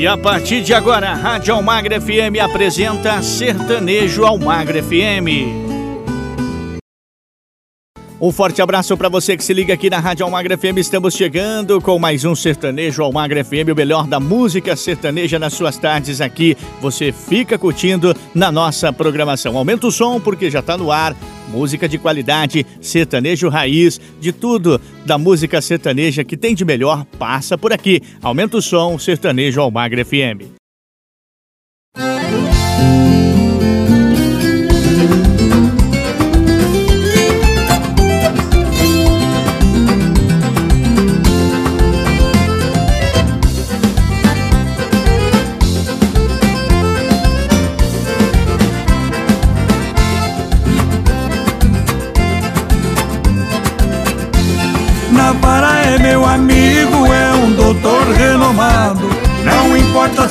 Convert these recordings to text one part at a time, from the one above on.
E a partir de agora, a Rádio Almagra FM apresenta Sertanejo Almagra FM. Um forte abraço para você que se liga aqui na Rádio Almagra FM. Estamos chegando com mais um Sertanejo Almagra FM, o melhor da música sertaneja nas suas tardes aqui. Você fica curtindo na nossa programação. Aumenta o som porque já está no ar. Música de qualidade, sertanejo raiz, de tudo da música sertaneja que tem de melhor passa por aqui. Aumenta o som, Sertanejo Almagra FM.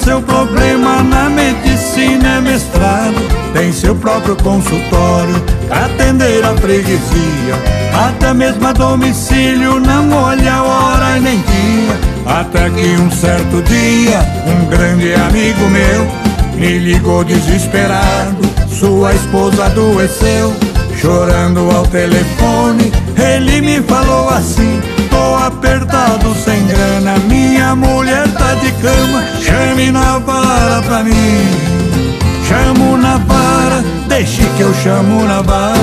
Seu problema, na medicina é mestrado. Tem seu próprio consultório atender a freguesia. Até mesmo a domicílio, não olha hora nem dia. Até que um certo dia, um grande amigo meu me ligou desesperado. Sua esposa adoeceu, chorando ao telefone. Ele me falou assim tô apertado sem grana Minha mulher tá de cama Chame na vara pra mim Chamo na vara Deixe que eu chamo na vara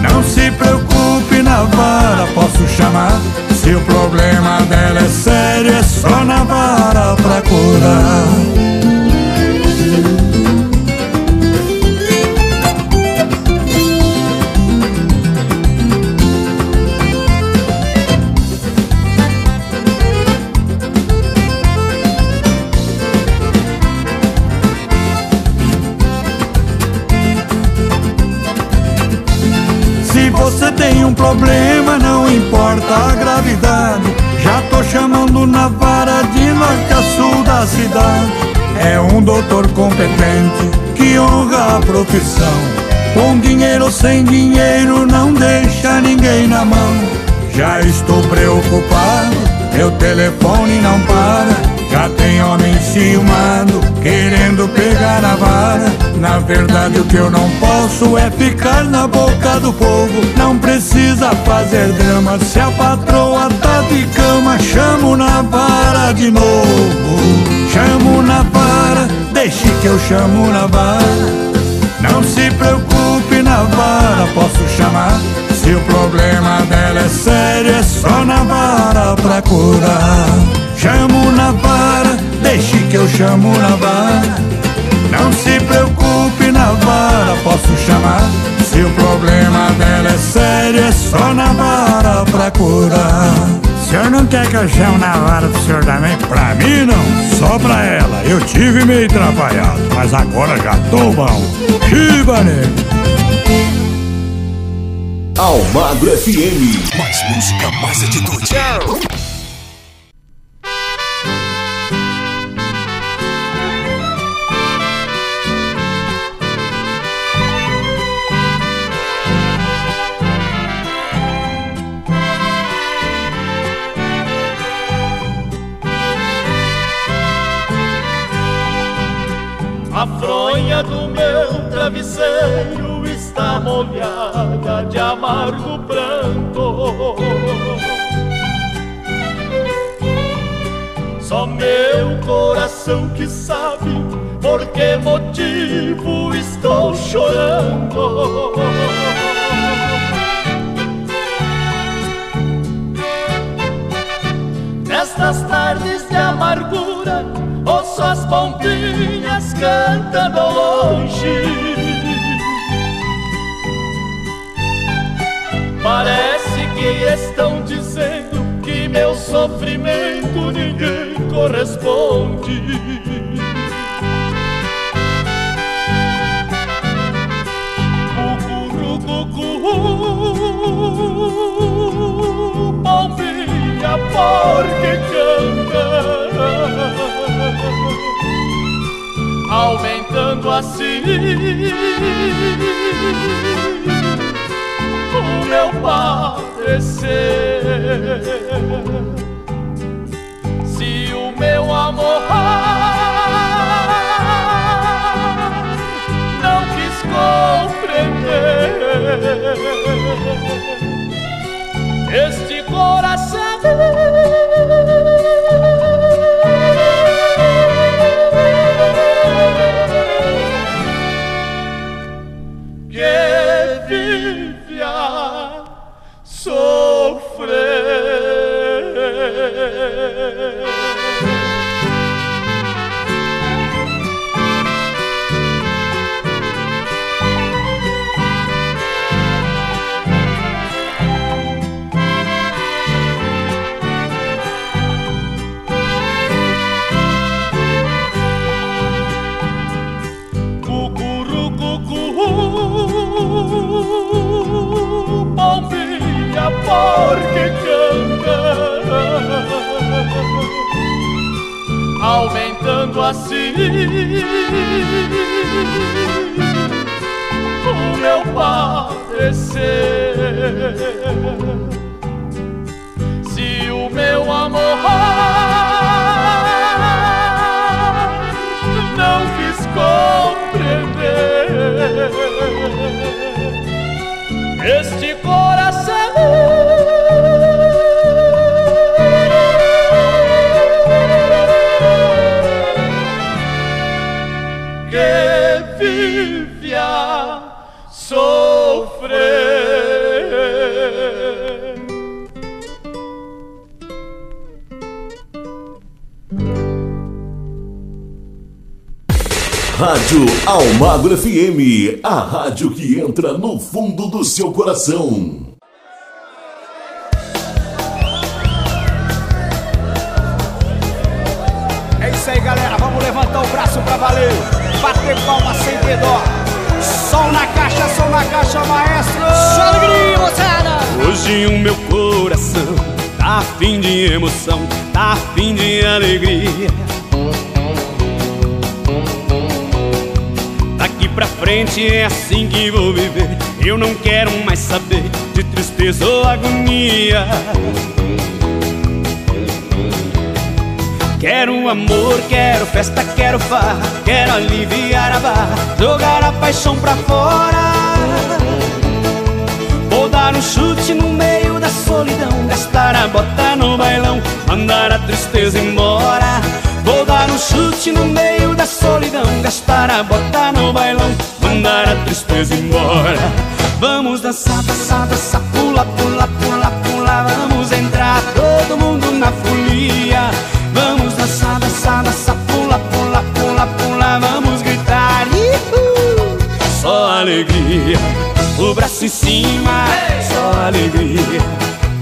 Não se preocupe na vara Posso chamar Se o problema dela é sério É só na vara pra curar tem um problema, não importa a gravidade. Já tô chamando na vara de norte a sul da cidade. É um doutor competente que honra a profissão. Com dinheiro ou sem dinheiro, não deixa ninguém na mão. Já estou preocupado, meu telefone não para. Já tem homem ciumado, querendo pegar a vara. Na verdade, o que eu não posso é ficar na boca do povo. Não precisa fazer drama, se a patroa tá de cama, chamo na vara de novo. Chamo na vara, deixe que eu chamo na vara. Não se preocupe na vara, posso chamar. Se o problema dela é sério, é só na vara pra curar. Chamo na vara, deixe que eu chamo na vara. Não se preocupe na vara, posso chamar. Se o problema dela é sério, é só na vara pra curar. O senhor não quer que eu chame na vara do senhor também? Pra mim não, só pra ela. Eu tive meio atrapalhado, mas agora já tô bom. Chiba, nego! Almagro FM. Mais música, mais atitude. Rádio Almagro FM, a rádio que entra no fundo do seu coração. É isso aí, galera. Vamos levantar o braço pra valer. Bater palma sem dó. Som na caixa, som na caixa, maestro. Só alegria, moçada. Hoje o meu coração tá afim de emoção, tá afim de alegria. Pra frente é assim que vou viver. Eu não quero mais saber de tristeza ou agonia. Quero amor, quero festa, quero farra, quero aliviar a barra, jogar a paixão pra fora. Vou dar um chute no meio da solidão, gastar a bota no bailão, mandar a tristeza embora. Vou dar um chute no meio da solidão Gastar a bota no bailão Mandar a tristeza embora. Vamos dançar, dançar, dançar Pula, pula, pula, pula Vamos entrar todo mundo na folia. Vamos dançar, dançar, dançar Pula, pula, pula, pula Vamos gritar Ihu! Só alegria O braço em cima Só alegria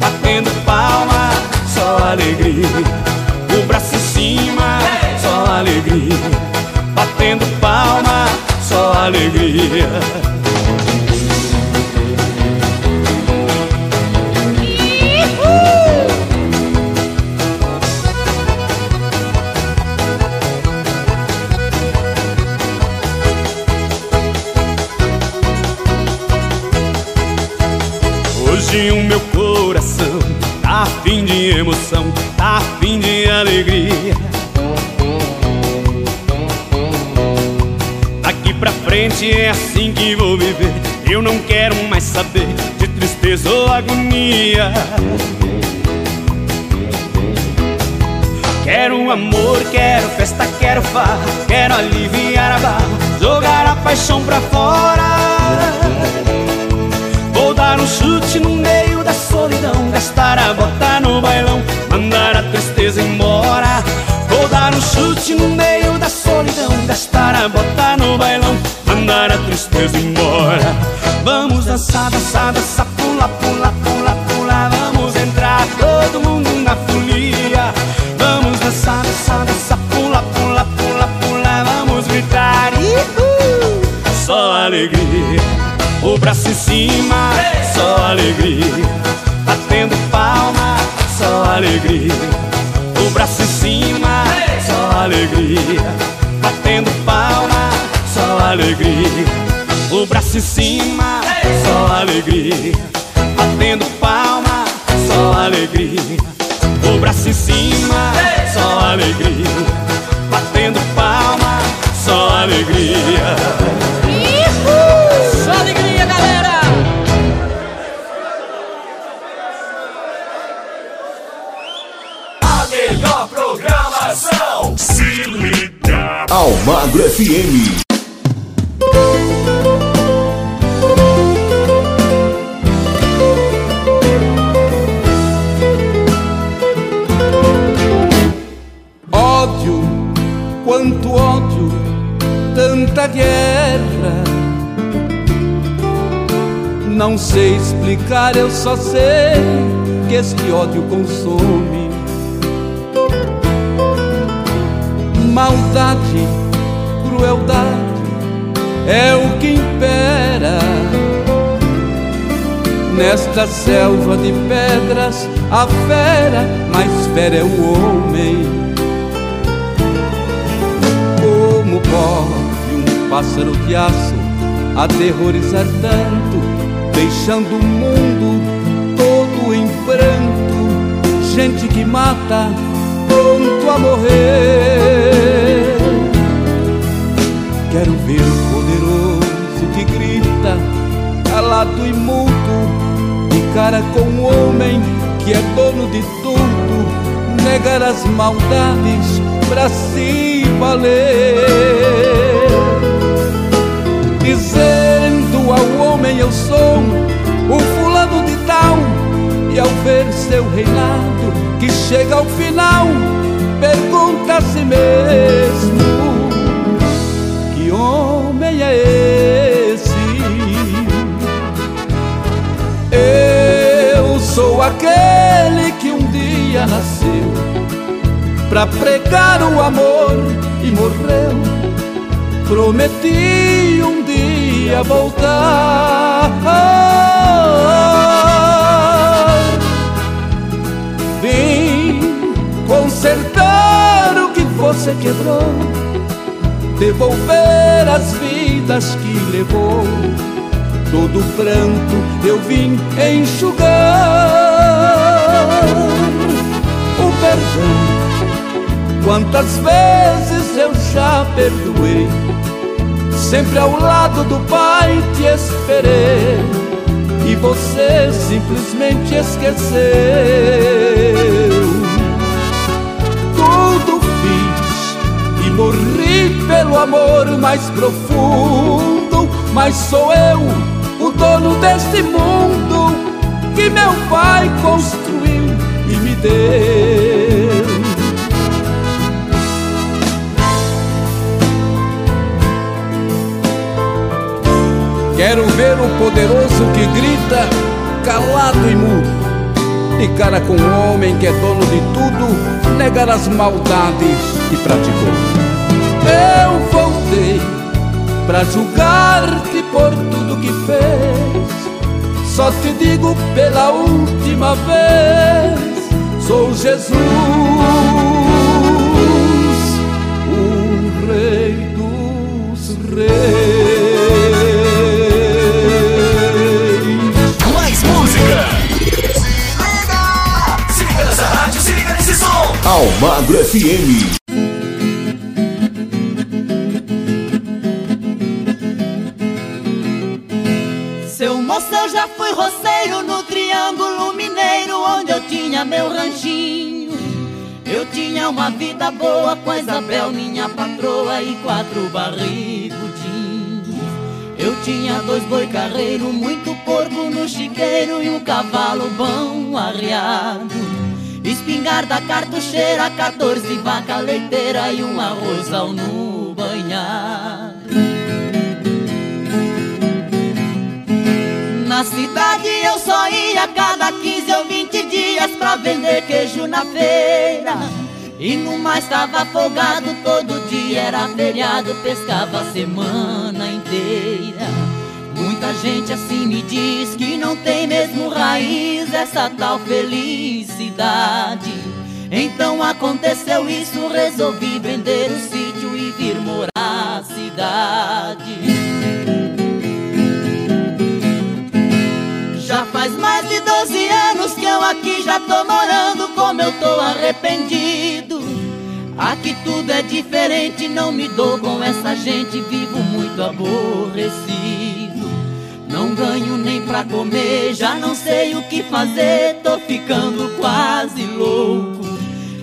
Batendo palma Só alegria Batendo palma, só alegria. Hoje o meu coração tá afim de emoção, tá afim de alegria. Frente é assim que vou viver. Eu não quero mais saber de tristeza ou agonia. Quero amor, quero festa, quero farra, quero aliviar a barra, jogar a paixão pra fora. Vou dar um chute no meio da solidão Gastar a bota no bailão Mandar a tristeza embora Vou dar um chute no meio da solidão Gastar a bota no bailão Mandar a tristeza embora Vamos dançar, dançar, dançar Pula, pula, pula, pula Vamos entrar todo mundo na folia Vamos dançar, dançar, dançar Pula, pula, pula, pula Vamos gritar! Só alegria o braço em cima, só alegria. Batendo palma, só alegria. O braço em cima, só alegria. Batendo palma, alegria. O braço em cima, só alegria. Batendo palma, só alegria. O braço em cima, só alegria. Batendo palma, só alegria. Só alegria, galera! A melhor programação. Se liga. Almagro FM. Não sei explicar, eu só sei que este ódio consome. Maldade, crueldade é o que impera. Nesta selva de pedras, a fera mais fera é o homem. Como pode um pássaro de aço aterrorizar tanto? Deixando o mundo todo em pranto, gente que mata pronto a morrer. Quero ver o poderoso que grita, calado e mudo, de cara com o homem que é dono de tudo, negar as maldades pra se valer. Dizendo ao homem eu sou o fulano de tal E ao ver seu reinado que chega ao final Pergunta a si mesmo Que homem é esse? Eu sou aquele que um dia nasceu Pra pregar o amor e morreu Prometi um dia voltar. Vim consertar o que você quebrou, devolver as vidas que levou. Todo pranto eu vim enxugar. O perdão, quantas vezes eu já perdoei Sempre ao lado do Pai te esperei e você simplesmente esqueceu. Tudo fiz e morri pelo amor mais profundo, mas sou eu o dono deste mundo que meu Pai construiu e me deu. Quero ver o poderoso que grita, calado e mudo, de cara com o homem que é dono de tudo, negar as maldades que praticou. Eu voltei para julgar-te por tudo que fez. Só te digo pela última vez: sou Jesus, o Rei dos Reis. Almagro FM. Seu moço, eu já fui roceiro no Triângulo Mineiro, onde eu tinha meu ranchinho. Eu tinha uma vida boa com a Isabel, minha patroa, e quatro barrigudinhos. Eu tinha dois boi carreiro, muito porco no chiqueiro e um cavalo bom arriado. Espingarda, cartucheira, 14 vaca leiteira e um arrozal no banhar. Na cidade eu só ia cada 15 ou 20 dias pra vender queijo na feira. E no mais tava folgado, todo dia era feriado, pescava a semana inteira. Muita gente assim me diz que não tem mesmo raiz essa tal felicidade. Então aconteceu isso, resolvi vender o sítio e vir morar na cidade. Já faz mais de 12 anos que eu aqui já tô morando, como eu tô arrependido. Aqui tudo é diferente, não me dou com essa gente, vivo muito aborrecido. Não ganho nem pra comer, já não sei o que fazer, tô ficando quase louco.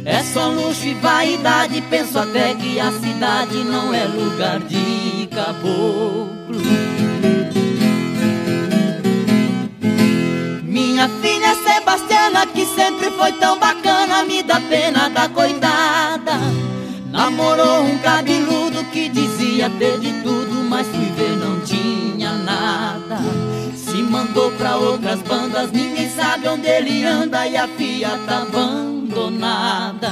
É só luxo e vaidade. Penso até que a cidade não é lugar de caboclo. Minha filha Sebastiana, que sempre foi tão bacana, me dá pena da coitada. Namorou um cabeludo que dizia ter de tudo, mas fui ver não tinha nada. Se mandou pra outras bandas, ninguém sabe onde ele anda e a filha tá abandonada.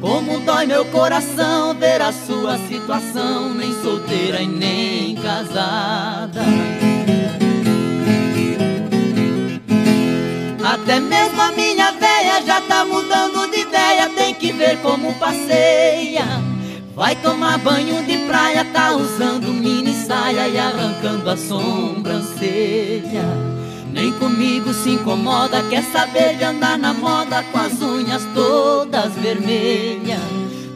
Como dói meu coração ver a sua situação, nem solteira e nem casada. Até mesmo a minha véia já tá mudando de ideia, tem que ver como passeia. Vai tomar banho de praia, tá usando mini saia e arrancando a sobrancelha. Nem comigo se incomoda, quer saber de andar na moda com as unhas todas vermelhas.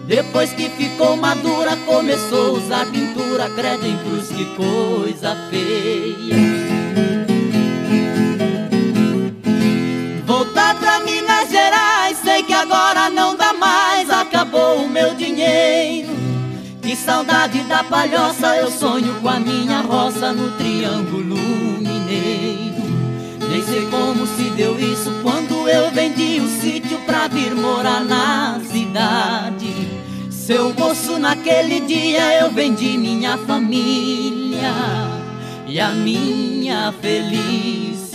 Depois que ficou madura, começou a usar pintura, credo em cruz, que coisa feia. Voltar pra sei que agora não dá mais, acabou o meu dinheiro. Que saudade da palhoça, eu sonho com a minha roça no Triângulo Mineiro. Nem sei como se deu isso quando eu vendi o sítio pra vir morar na cidade. Seu moço, naquele dia eu vendi minha família e a minha felicidade.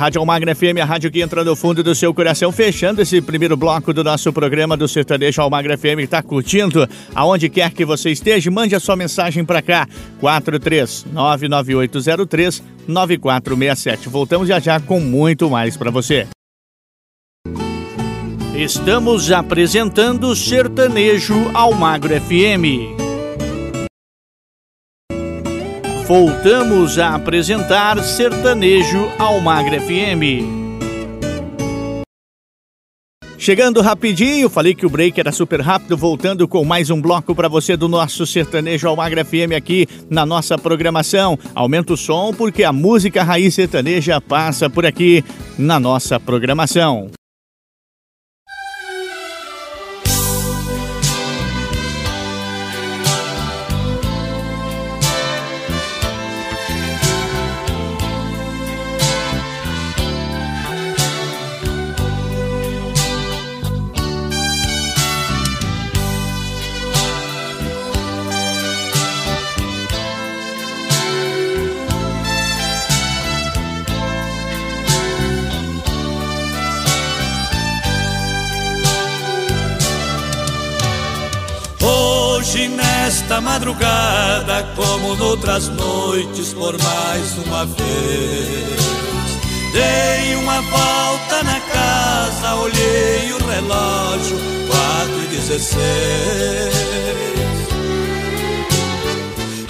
Rádio Almagra FM, a rádio que entra no fundo do seu coração, fechando esse primeiro bloco do nosso programa do Sertanejo Almagra FM. Está curtindo? Aonde quer que você esteja, mande a sua mensagem para cá. 4399803 9467. Voltamos já já com muito mais para você. Estamos apresentando Sertanejo Almagro FM. Voltamos a apresentar Sertanejo Almagre FM. Chegando rapidinho, falei que o break era super rápido, voltando com mais um bloco para você do nosso Sertanejo Almagre FM aqui na nossa programação. Aumenta o som porque a música raiz sertaneja passa por aqui na nossa programação. Nesta madrugada, como noutras noites, por mais uma vez, dei uma volta na casa, olhei o relógio, quatro e dezesseis.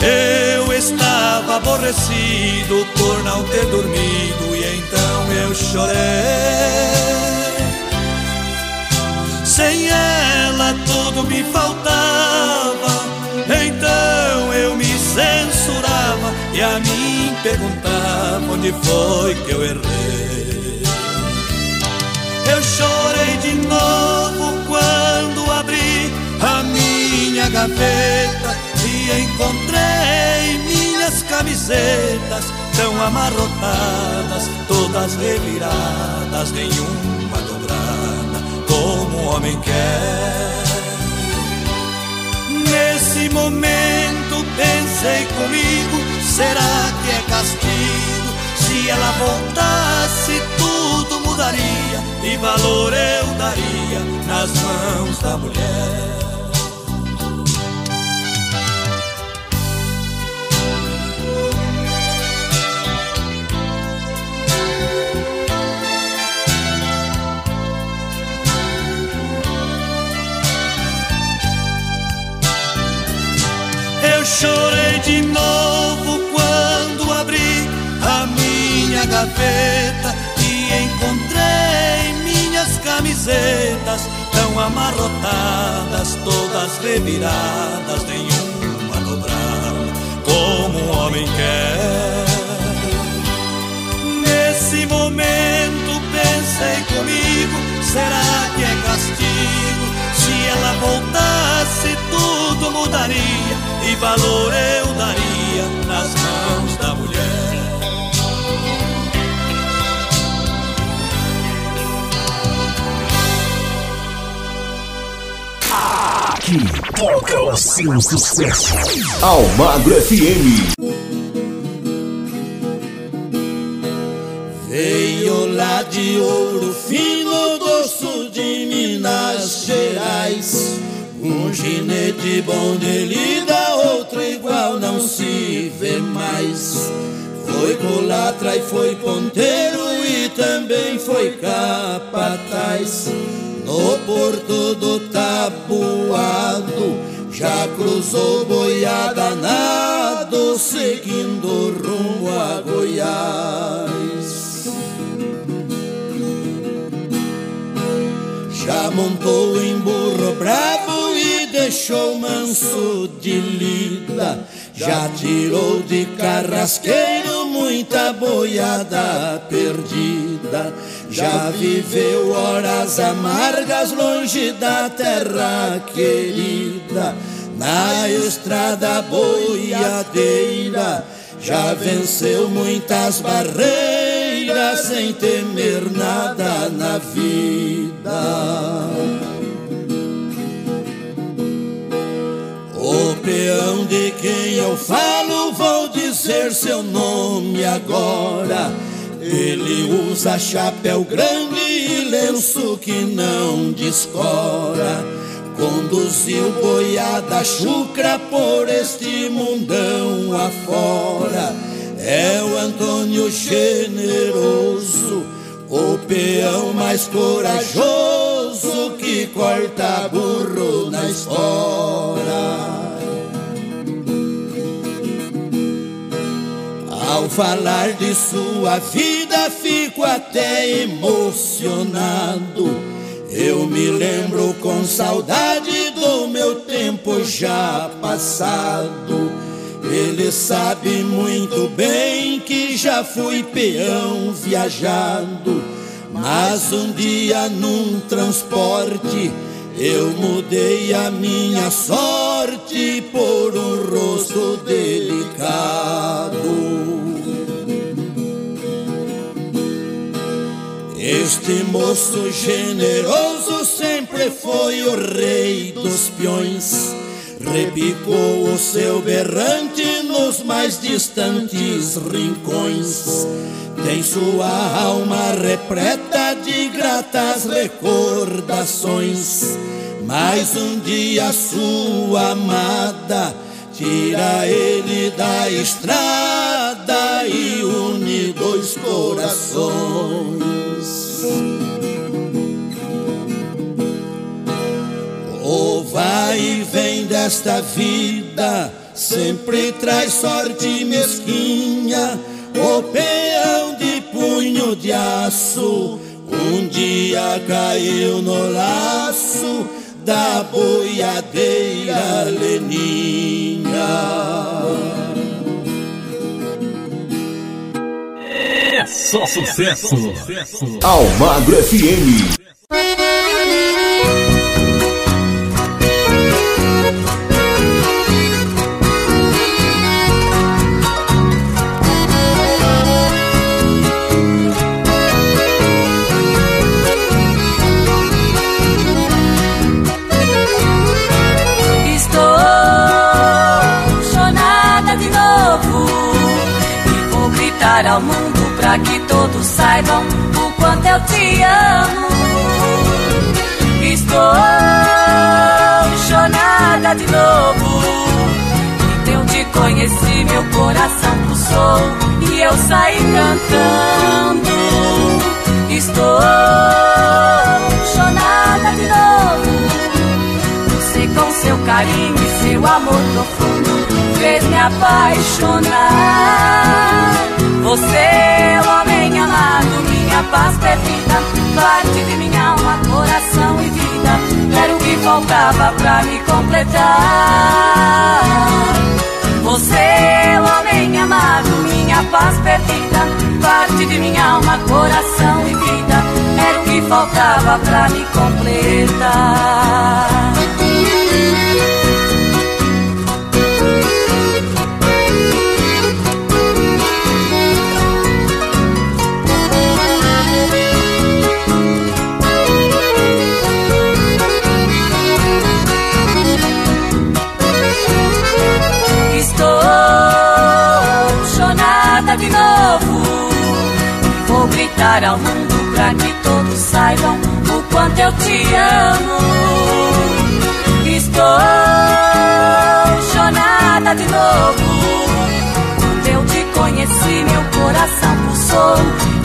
Eu estava aborrecido por não ter dormido e então eu chorei. Sem ela tudo me faltava, então eu me censurava e a mim perguntava onde foi que eu errei. Eu chorei de novo quando abri a minha gaveta e encontrei minhas camisetas tão amarrotadas, todas reviradas, nenhuma dobrada como o homem quer. Nesse momento pensei comigo, será que é castigo? Se ela voltasse, tudo mudaria e valor eu daria nas mãos da mulher. Eu chorei de novo quando abri a minha gaveta e encontrei minhas camisetas tão amarrotadas, todas reviradas, nenhuma dobrada, como um homem quer. Nesse momento pensei comigo, será que é castigo? Se ela voltasse, tudo mudaria e valor eu daria nas mãos da mulher. Aqui toca o seu sucesso. Almagro FM. Veio lá de ouro fino do sul de Minas Gerais. Um ginete bom de lida, outro igual não se vê mais. Foi culatra e foi ponteiro e também foi capataz. No porto do tabuado, já cruzou boiada nado, seguindo rumo a Goiás. Já montou em burro bravo deixou manso de lida. Já tirou de carrasqueiro muita boiada perdida. Já viveu horas amargas longe da terra querida. Na estrada boiadeira já venceu muitas barreiras sem temer nada na vida. O peão de quem eu falo, vou dizer seu nome agora. Ele usa chapéu grande e lenço que não descora. Conduziu boiada chucra por este mundão afora. É o Antônio generoso, o peão mais corajoso que corta burro na espora. Falar de sua vida, fico até emocionado. Eu me lembro com saudade do meu tempo já passado. Ele sabe muito bem que já fui peão viajado, mas um dia num transporte eu mudei a minha sorte por um rosto delicado. Este moço generoso sempre foi o rei dos peões. Repicou o seu berrante nos mais distantes rincões. Tem sua alma repleta de gratas recordações. Mas um dia sua amada tira ele da estrada e une dois corações. O vai e vem desta vida sempre traz sorte mesquinha. O peão de punho de aço um dia caiu no laço da boiadeira Leninha. Só sucesso. Almagro FM. Saibam o quanto eu te amo. Estou chonada de novo. E eu te conheci, meu coração pulsou e eu saí cantando. Estou chonada de novo. Você com seu carinho e seu amor profundo fez me apaixonar. Você é o amado, minha paz perdida, parte de minha alma, coração e vida. Era o que faltava pra me completar. Você homem amado, minha paz perdida, parte de minha alma, coração e vida. Era o que faltava pra me completar. Gritar ao mundo pra que todos saibam o quanto eu te amo. Estou chorada de novo. Quando eu te conheci, meu coração pulsou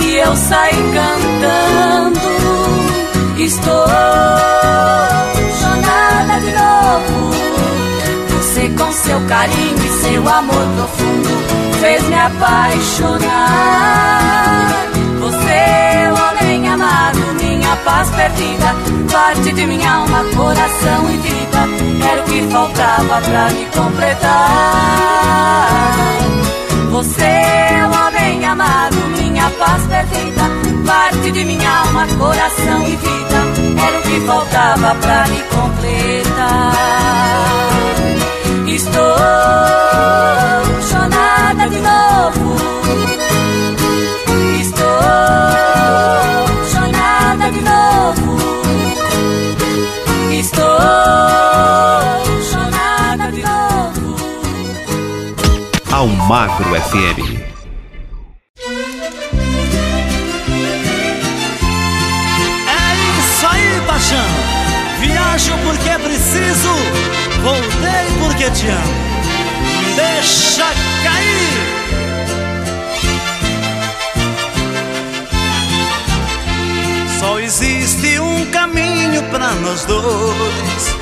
e eu saí cantando. Estou chorada de novo. Você com seu carinho e seu amor profundo fez me apaixonar. Você, homem amado, minha paz perdida, parte de minha alma, coração e vida, era o que faltava pra me completar. Você, homem amado, minha paz perdida, parte de minha alma, coração e vida, era o que faltava pra me completar. Estou chorada de novo de novo. Estou chorada de novo. Almagro FM. É isso aí, paixão. Viajo porque é preciso, voltei porque te amo. Deixa cair. Caminho para nós dois.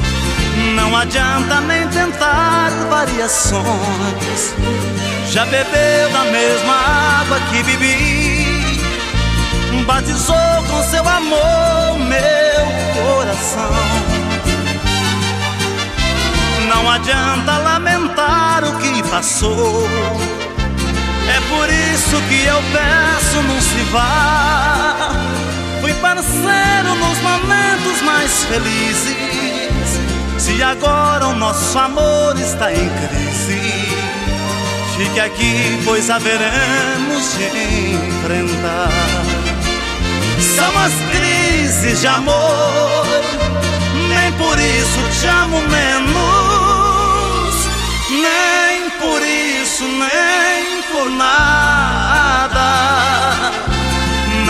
Não adianta nem tentar variações. Já bebeu da mesma água que bebi. Batizou com seu amor meu coração. Não adianta lamentar o que passou. É por isso que eu peço, não se vá Fui parceiro nos momentos mais felizes. Se agora o nosso amor está em crise, fique aqui, pois haveremos de enfrentar. São as crises de amor, nem por isso te amo menos, nem por isso, nem por nada.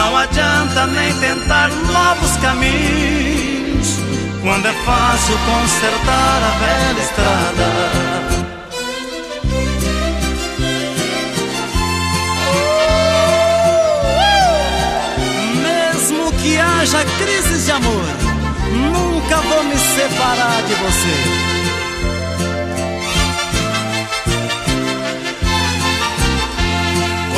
Não adianta nem tentar novos caminhos quando é fácil consertar a velha estrada. Mesmo que haja crises de amor, nunca vou me separar de você.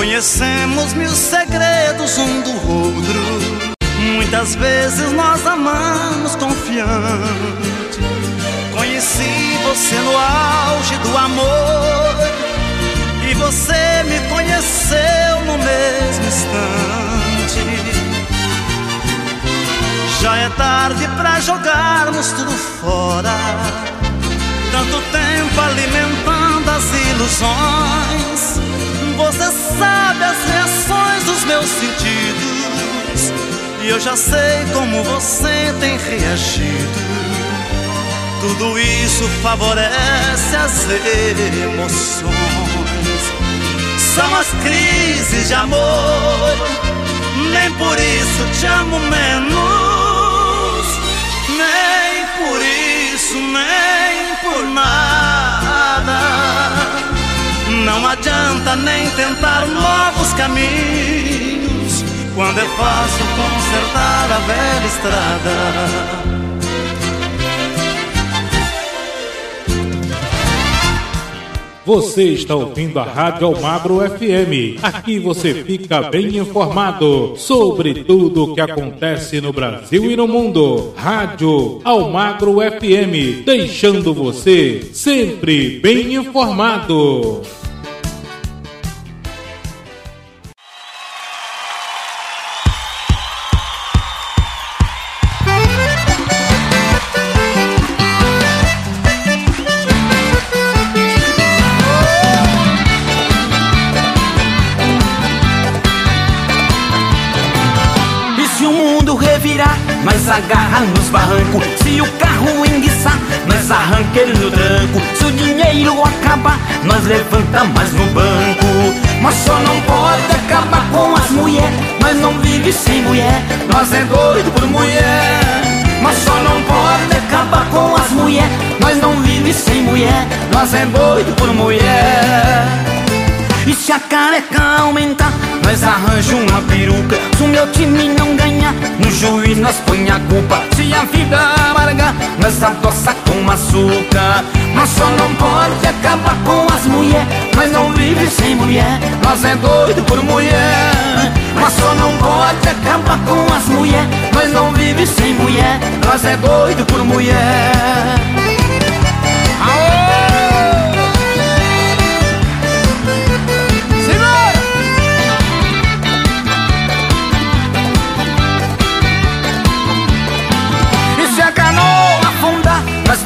Conhecemos mil segredos um do outro. Muitas vezes nós amamos confiante. Conheci você no auge do amor. E você me conheceu no mesmo instante. Já é tarde pra jogarmos tudo fora. Tanto tempo alimentando as ilusões você sabe as reações dos meus sentidos. E eu já sei como você tem reagido. Tudo isso favorece as emoções. São as crises de amor. Nem por isso te amo menos. Nem por isso, nem por nada não adianta nem tentar novos caminhos quando é fácil consertar a velha estrada. Você está ouvindo a Rádio Almagro FM. Aqui você fica bem informado sobre tudo o que acontece no Brasil e no mundo. Rádio Almagro FM, deixando você sempre bem informado. Sem mulher, nós é doido por mulher. Mas só não pode acabar com as mulheres. Nós não vive sem mulher, nós é doido por mulher. E se a careca aumentar, nós arranja uma peruca Se o meu time não ganhar, no juiz nós põe a culpa Se a vida amargar, nós adoça com açúcar Mas só não pode acabar com as mulheres Nós não vive sem mulher, nós é doido por mulher Mas só não pode acabar com as mulheres Nós não vive sem mulher, nós é doido por mulher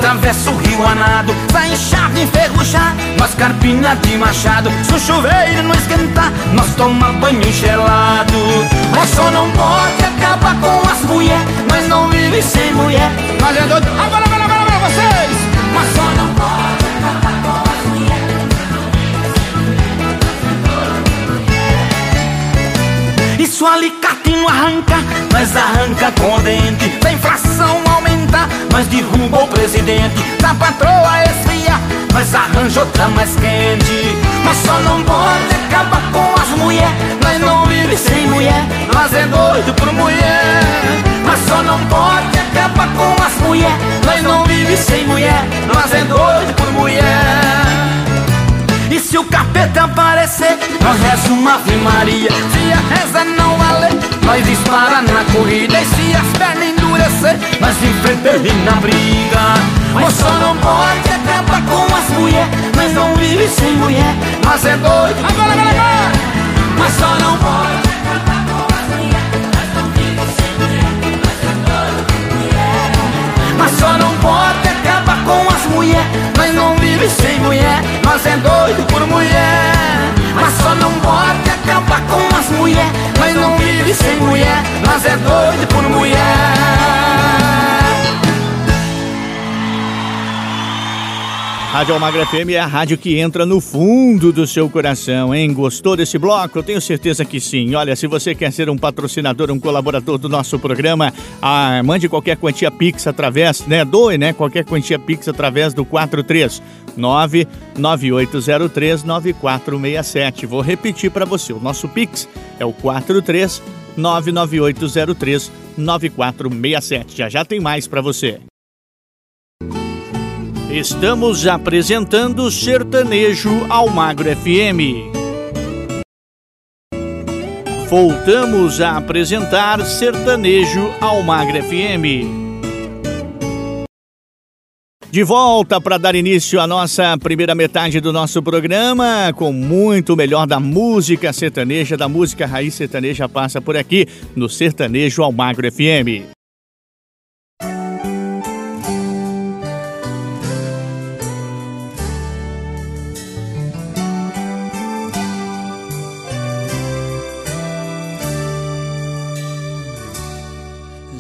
atravessa o rio anado. Sai chave enferrujar Nós carpina de machado. Se o chuveiro não esquentar Nós toma banho gelado. Nós só não pode acabar com as mulheres Nós não vive sem mulher. Nós é doido. Agora, agora, agora, agora, vocês. Nós só não pode acabar com as mulheres E se o alicate não arranca Nós arranca com o dente Da inflação aumentar Nós derruba o presidente. Da patroa esfria Nós arranja outra mais quente. Mas só não pode acabar com as mulheres Nós não vive sem mulher. Nós é doido por mulher. Mas só não pode acabar com as mulheres Nós não vive sem mulher. Nós é doido por mulher. E se o capeta aparecer, nós reza uma Ave Maria. Se a reza não valer, nós dispara na corrida. E se as pernas endurecer, nós enfrenta ele na briga. Mas só não pode acabar com as mulheres Nós não vive sem mulher, nós é doido Agora, agora, agora! Mas só não pode acabar com as mulheres Nós não vive sem mulher, nós é doido por mulher. Mas só não pode acabar com as mulheres Nós não vive sem mulher, nós é doido por mulher. Mas só não pode acabar com as mulheres Nós não vive sem mulher, nós é doido por mulher Rádio Almagra FM é a rádio que entra no fundo do seu coração, hein? Gostou desse bloco? Eu tenho certeza que sim. Olha, se você quer ser um patrocinador, um colaborador do nosso programa, ah, mande qualquer quantia Pix através, né? Doe, né? Qualquer quantia Pix através do 439 9803 9467. Vou repetir para você. O nosso Pix é o 43 99803 9467. Já já tem mais para você. Estamos apresentando Sertanejo Almagro FM. Voltamos a apresentar Sertanejo Almagro FM. De volta para dar início à nossa primeira metade do nosso programa, com muito melhor da música sertaneja, da música raiz sertaneja passa por aqui no Sertanejo Almagro FM.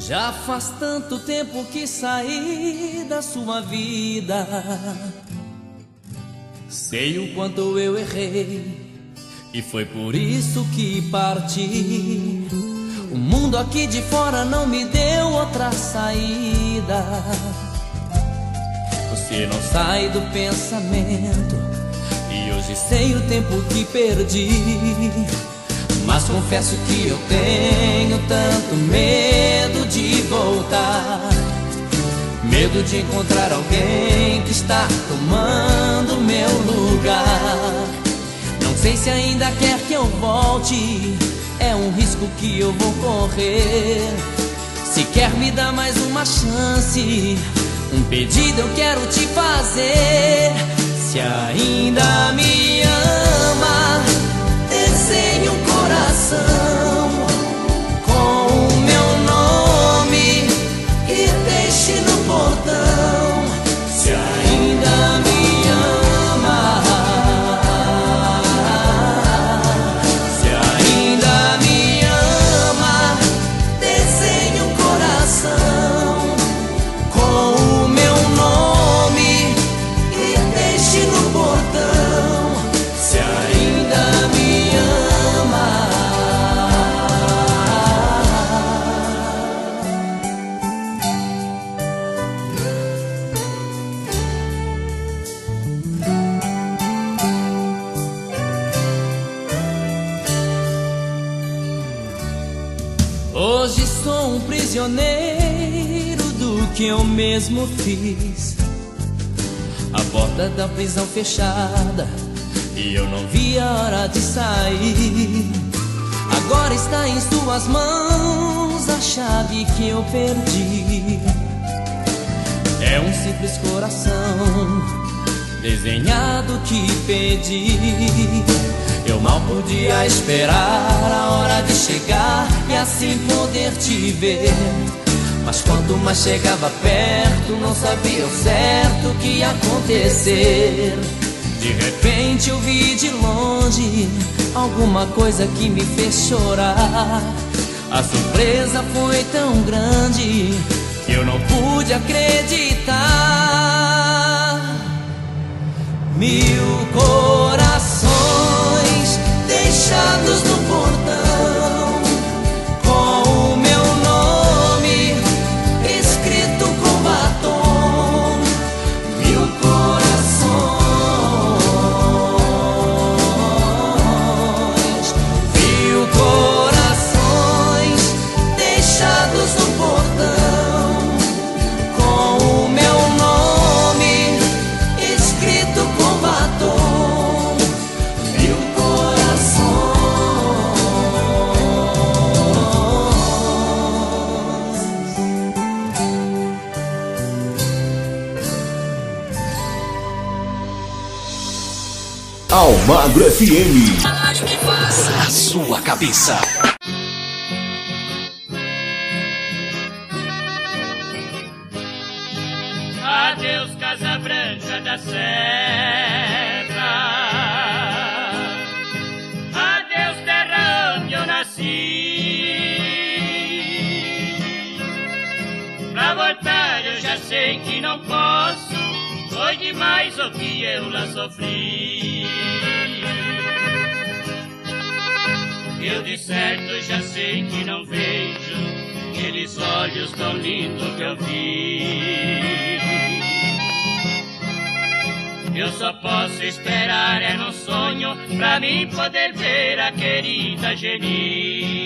Já faz tanto tempo que saí da sua vida. Sei o quanto eu errei, e foi por isso que parti. O mundo aqui de fora não me deu outra saída. Você não sai do pensamento, e hoje sei o tempo que perdi. Mas confesso que eu tenho tanto medo de voltar. Medo de encontrar alguém que está tomando meu lugar. Não sei se ainda quer que eu volte. É um risco que eu vou correr. Se quer me dar mais uma chance, um pedido eu quero te fazer. Se ainda me coração prisioneiro do que eu mesmo fiz. A porta da prisão fechada e eu não vi a hora de sair. Agora está em suas mãos a chave que eu perdi. É um simples coração desenhado que pedi. Eu mal podia esperar a hora de chegar e assim poder te ver. Mas quanto mais chegava perto, não sabia o certo que ia acontecer. De repente eu vi de longe alguma coisa que me fez chorar. A surpresa foi tão grande que eu não pude acreditar. Mil corações deixados no portão Almagro FM. A sua cabeça. Adeus, Casa Branca da Serra. Adeus, terra onde eu nasci. Pra voltar eu já sei que não posso. Foi demais o que eu lá sofri. Eu de certo já sei que não vejo aqueles olhos tão lindos que eu vi. Eu só posso esperar, é no sonho, pra mim poder ver a querida Geni.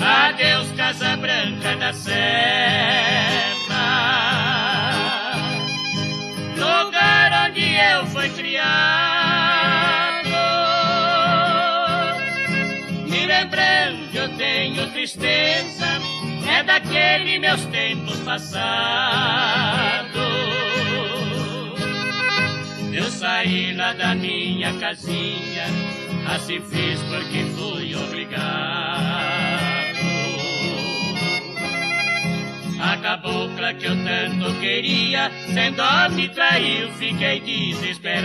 Adeus, Casa Branca da Serra, eu fui criado. Me lembrando, eu tenho tristeza, é daquele meus tempos passados. Eu saí lá da minha casinha, assim fiz porque fui obrigado. Cabocla que eu tanto queria, sem dó me traiu, fiquei desesperado.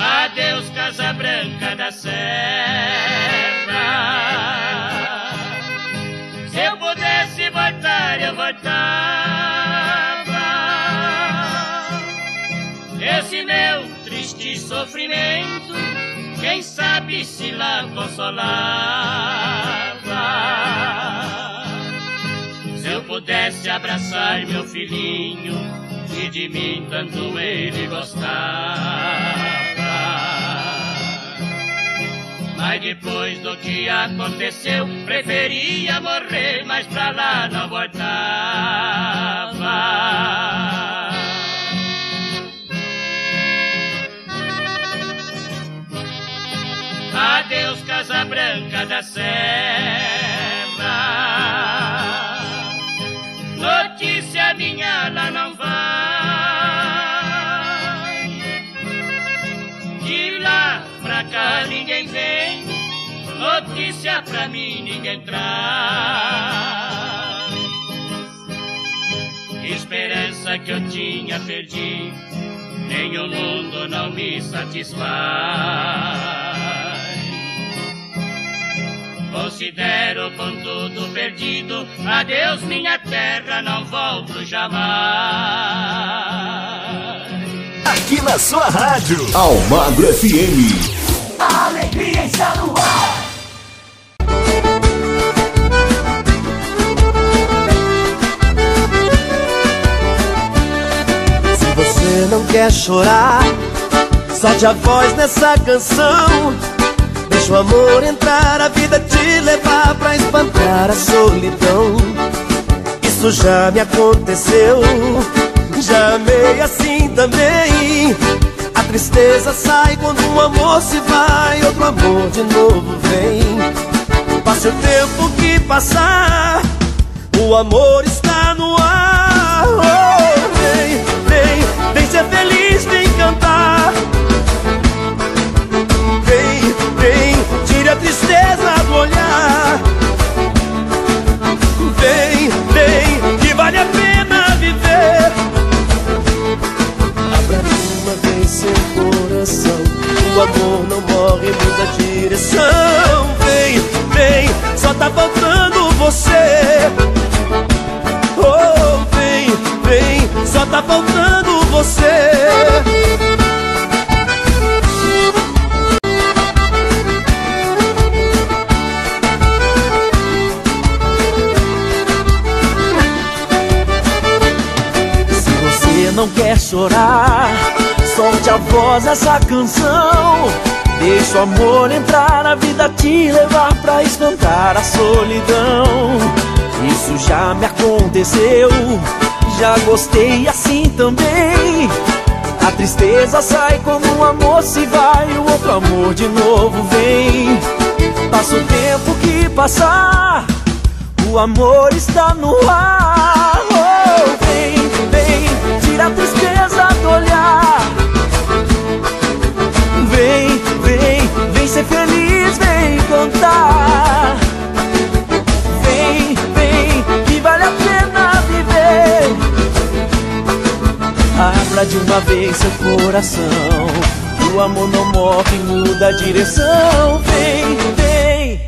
Adeus, Casa Branca da Serra. Se eu pudesse voltar, eu voltava. Sofrimento, quem sabe se lá consolava. Se eu pudesse abraçar meu filhinho, que de mim tanto ele gostava. Mas depois do que aconteceu, preferia morrer, mas pra lá não voltava. Casa Branca da Serra. Notícia minha lá não vai. De lá pra cá ninguém vem. Notícia pra mim ninguém traz. Esperança que eu tinha perdi, nem o mundo não me satisfaz. Considero com tudo perdido, adeus minha terra, não volto jamais. Aqui na sua rádio, Almagro FM. Alegria está no ar. Se você não quer chorar, solte a voz nessa canção. O amor entrar, a vida te levar pra espantar a solidão. Isso já me aconteceu. Já amei assim também. A tristeza sai quando um amor se vai, outro amor de novo vem. Passe o tempo que passar, o amor está no ar. Oh, vem, vem, vem ser feliz, vem cantar. Do olhar. Vem, vem, que vale a pena viver. Abra uma vez seu coração. O amor não morre, muda a direção. Vem, vem, só tá faltando você. Oh, vem, vem, só tá faltando você. Quer chorar, solte a voz essa canção. Deixa o amor entrar na vida, te levar pra espantar a solidão. Isso já me aconteceu, já gostei assim também. A tristeza sai quando um amor se vai, o outro amor de novo vem. Passa o tempo que passar, o amor está no ar. Oh, vem, tira a tristeza do olhar. Vem, vem, vem ser feliz, vem cantar. Vem, vem, que vale a pena viver. Abra de uma vez seu coração. O amor não morre, muda a direção. Vem, vem,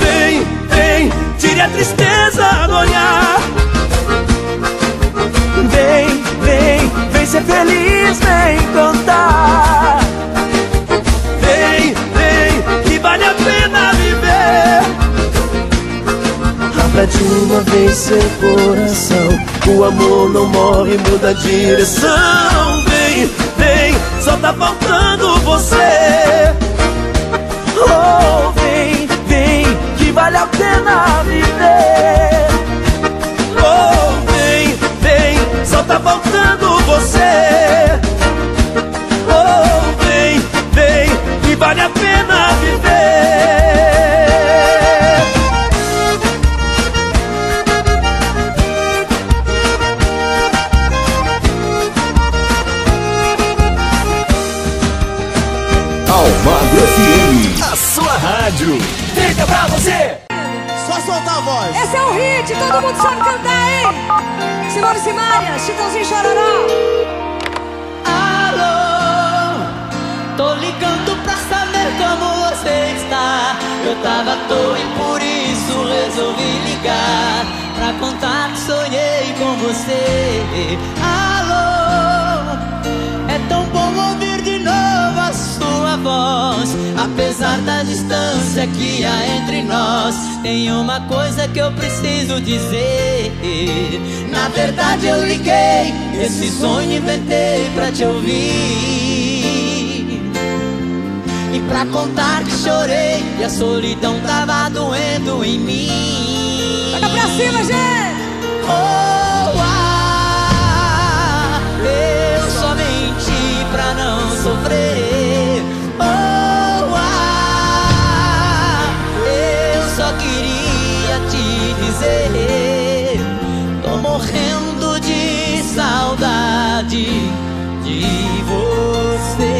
Vem, vem, tire a tristeza do olhar. Vem, vem, vem ser feliz, vem cantar. Vem, vem, que vale a pena viver. Abra de uma vez seu coração. O amor não morre, muda a direção. Vem, vem, só tá faltando você. Oh, vem, vem, que vale a pena viver. Todo mundo sabe cantar, hein? Simone Simaria, Chitãozinho Chororó. Alô, tô ligando pra saber como você está. Eu tava à toa e por isso resolvi ligar. Pra contar que sonhei com você. Alô, voz. Apesar da distância que há entre nós, tem uma coisa que eu preciso dizer. Na verdade, eu liguei, esse sonho inventei pra te ouvir. E pra contar que chorei e a solidão tava doendo em mim. Toca pra cima, gente! Oh, ah, eu só menti pra não sofrer. Dizer. Tô morrendo de saudade de você.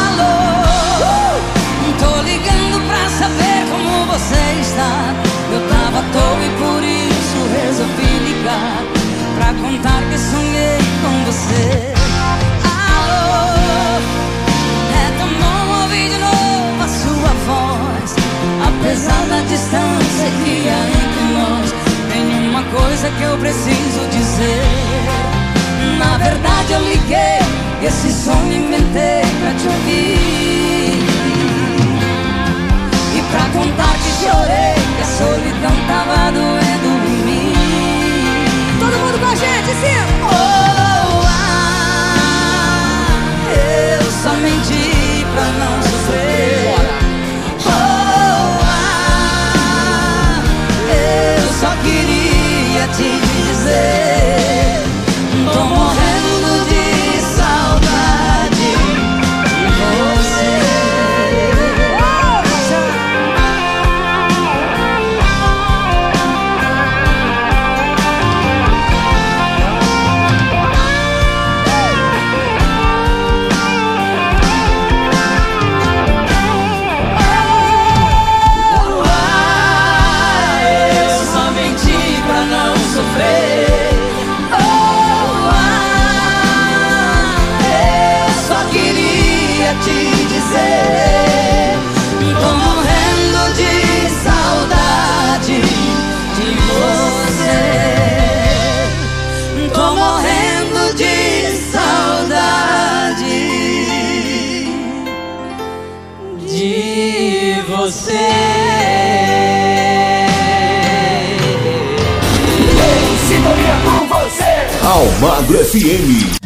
Alô, tô ligando pra saber como você está. Eu tava à toa e por isso resolvi ligar. Pra contar que sonhei com você. distância que há entre nós Tem uma coisa que eu preciso dizer. Na verdade eu liguei Esse som inventei pra te ouvir. E pra contar te chorei Que a solidão tava doendo em mim. Todo mundo com a gente, sim! Oh, ah, eu somente Almagro FM.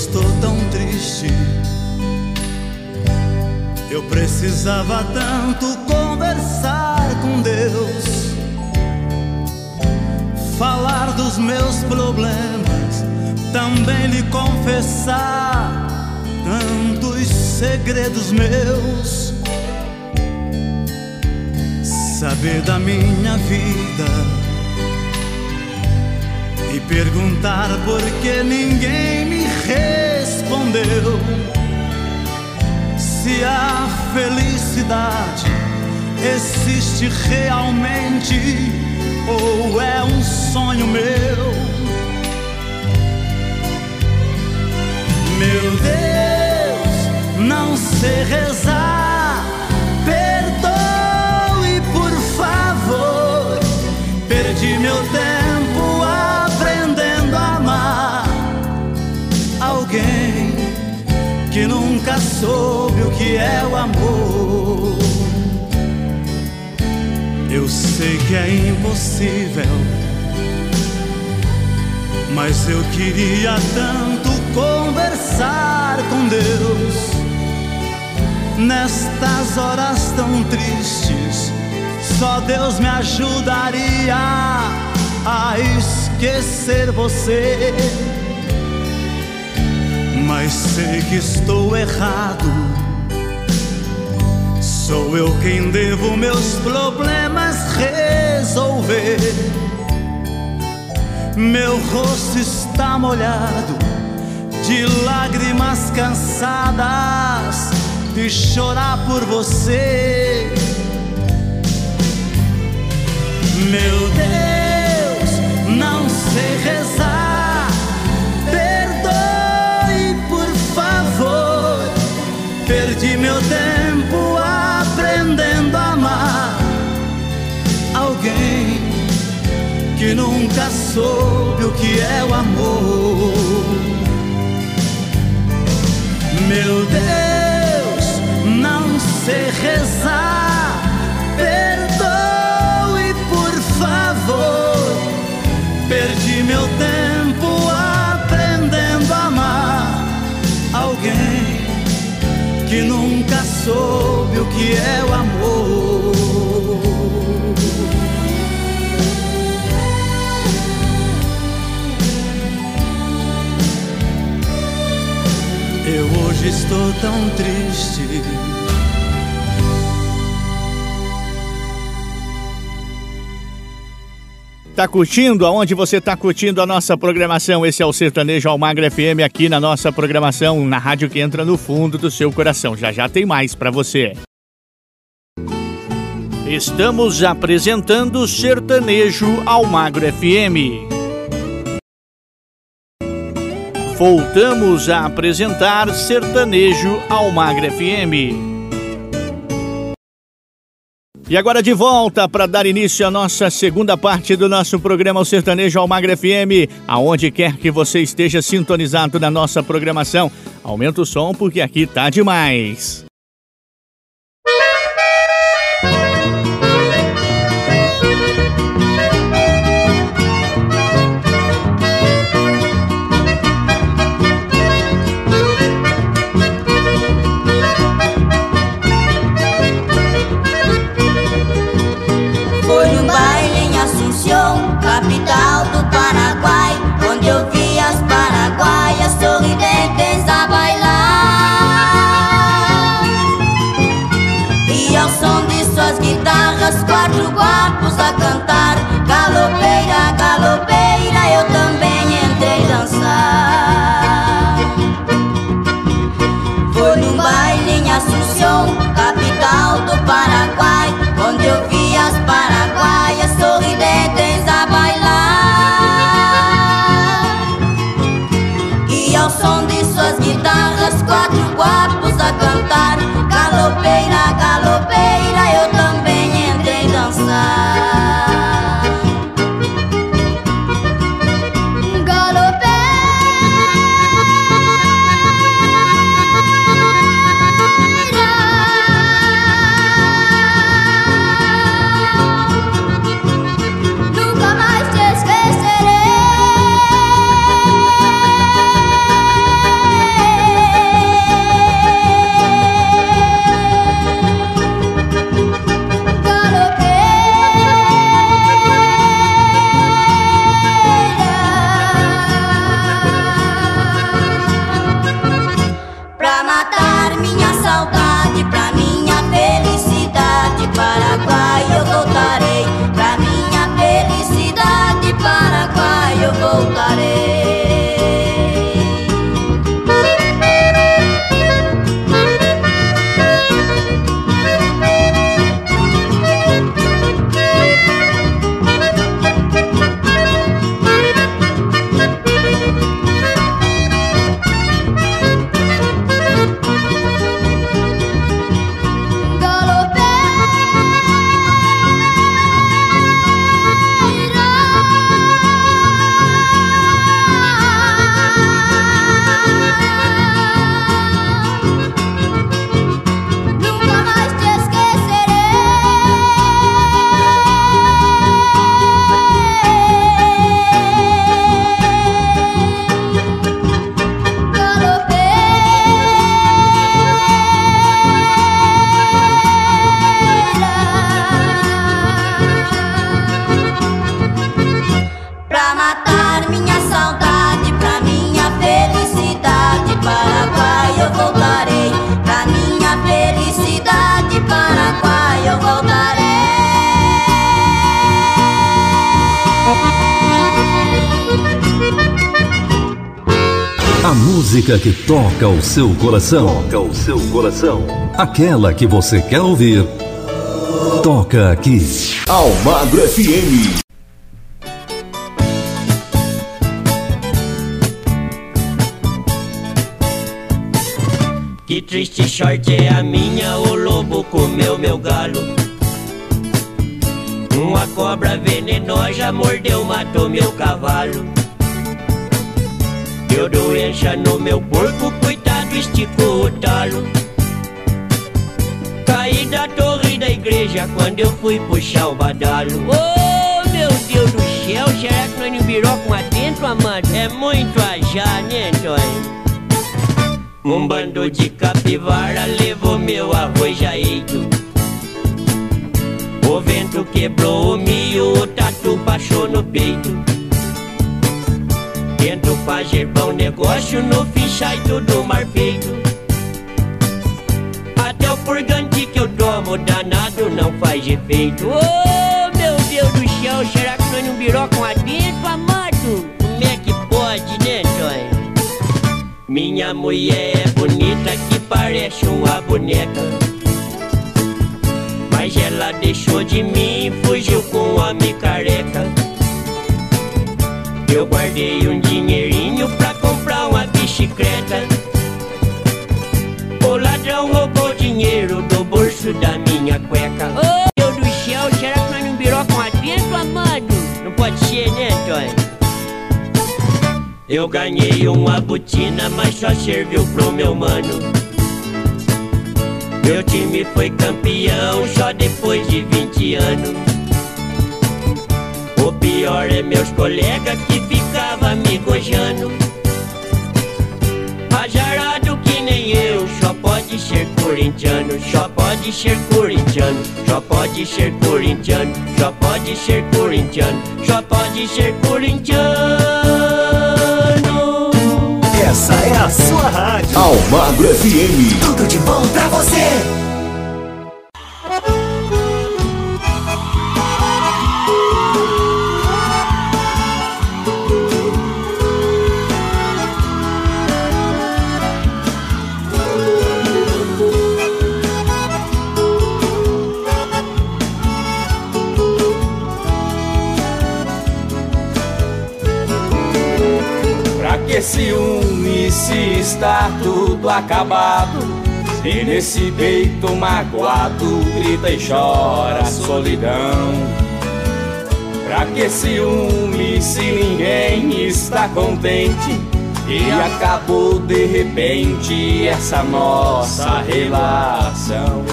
Estou tão triste. Eu precisava tanto conversar com Deus, falar dos meus problemas, também lhe confessar tantos segredos meus, saber da minha vida e perguntar por que ninguém me respondeu. Se a felicidade existe realmente ou é um sonho meu. Meu Deus, não sei rezar. Sei que é impossível, mas eu queria tanto conversar com Deus nestas horas tão tristes. Só Deus me ajudaria a esquecer você. Mas sei que estou errado. Sou eu quem devo meus problemas resolver. Meu rosto está molhado de lágrimas cansadas de chorar por você. Meu Deus, não sei rezar. Perdoe, por favor. Perdi meu tempo alguém que nunca soube o que é o amor. Meu Deus, não sei rezar. Hoje estou tão triste. Tá curtindo? Aonde você tá curtindo a nossa programação? Esse é o Sertanejo Almagra FM aqui na nossa programação, na rádio que entra no fundo do seu coração. Já já tem mais para você. Estamos apresentando Sertanejo Almagro FM. Voltamos a apresentar Sertanejo Almagro FM. E agora de volta para dar início à nossa segunda parte do nosso programa o Sertanejo Almagre FM. Aonde quer que você esteja sintonizado na nossa programação, aumenta o som porque aqui tá demais. Música que toca o seu coração. Toca o seu coração. Aquela que você quer ouvir. Toca aqui. Almagro FM. Que triste sorte é a minha, o lobo comeu meu galo. Uma cobra venenosa mordeu, matou meu cavalo. Deu doença no meu porco, coitado, esticou o talo. Caí da torre da igreja quando eu fui puxar o badalo. Oh, meu Deus do céu, será que nós não virou com atento, amado? É muito ajá, né, Antônio? Um bando de capivara levou meu arroz eito. O vento quebrou o milho, o tatu baixou no peito. Tento fazer bom negócio, no fim sai tudo mar feito. Até o purgante que eu tomo, danado, não faz efeito. Oh, meu Deus do céu, será que nós não virou com adentro, amado? Como é que pode, né, Tony? Minha mulher é bonita que parece uma boneca. Mas ela deixou de mim e fugiu com um homem careca. Eu guardei um dinheirinho pra comprar uma bicicleta. O ladrão roubou dinheiro do bolso da minha cueca. Oh, Deus do céu, será que nós não virou com adentro, amado? Não pode ser, né, Antônio? Eu ganhei uma botina, mas só serviu pro meu mano. Meu time foi campeão só depois de 20 anos. Pior é meus colegas que ficava me gojando. Azarado que nem eu, só pode ser corintiano, só pode ser corintiano, só pode ser corintiano, só pode ser corintiano, só pode ser corintiano. Essa é a sua rádio. Almagro FM. Tudo de bom pra você. Ciúme se está tudo acabado? Se nesse peito magoado grita e chora a solidão. Pra que ciúme se ninguém está contente? E acabou de repente essa nossa relação.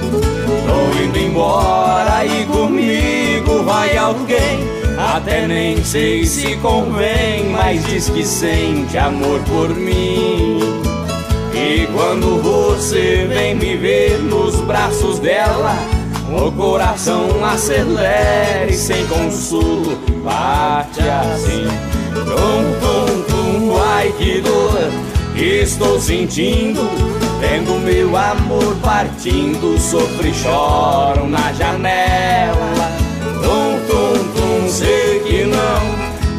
Tô indo embora e comigo vai alguém. Até nem sei se convém, mas diz que sente amor por mim. E quando você vem me ver nos braços dela, o coração acelera e sem consolo bate assim. Tum, tum, tum, ai que dor que estou sentindo. Vendo meu amor partindo, sofro e choro na janela.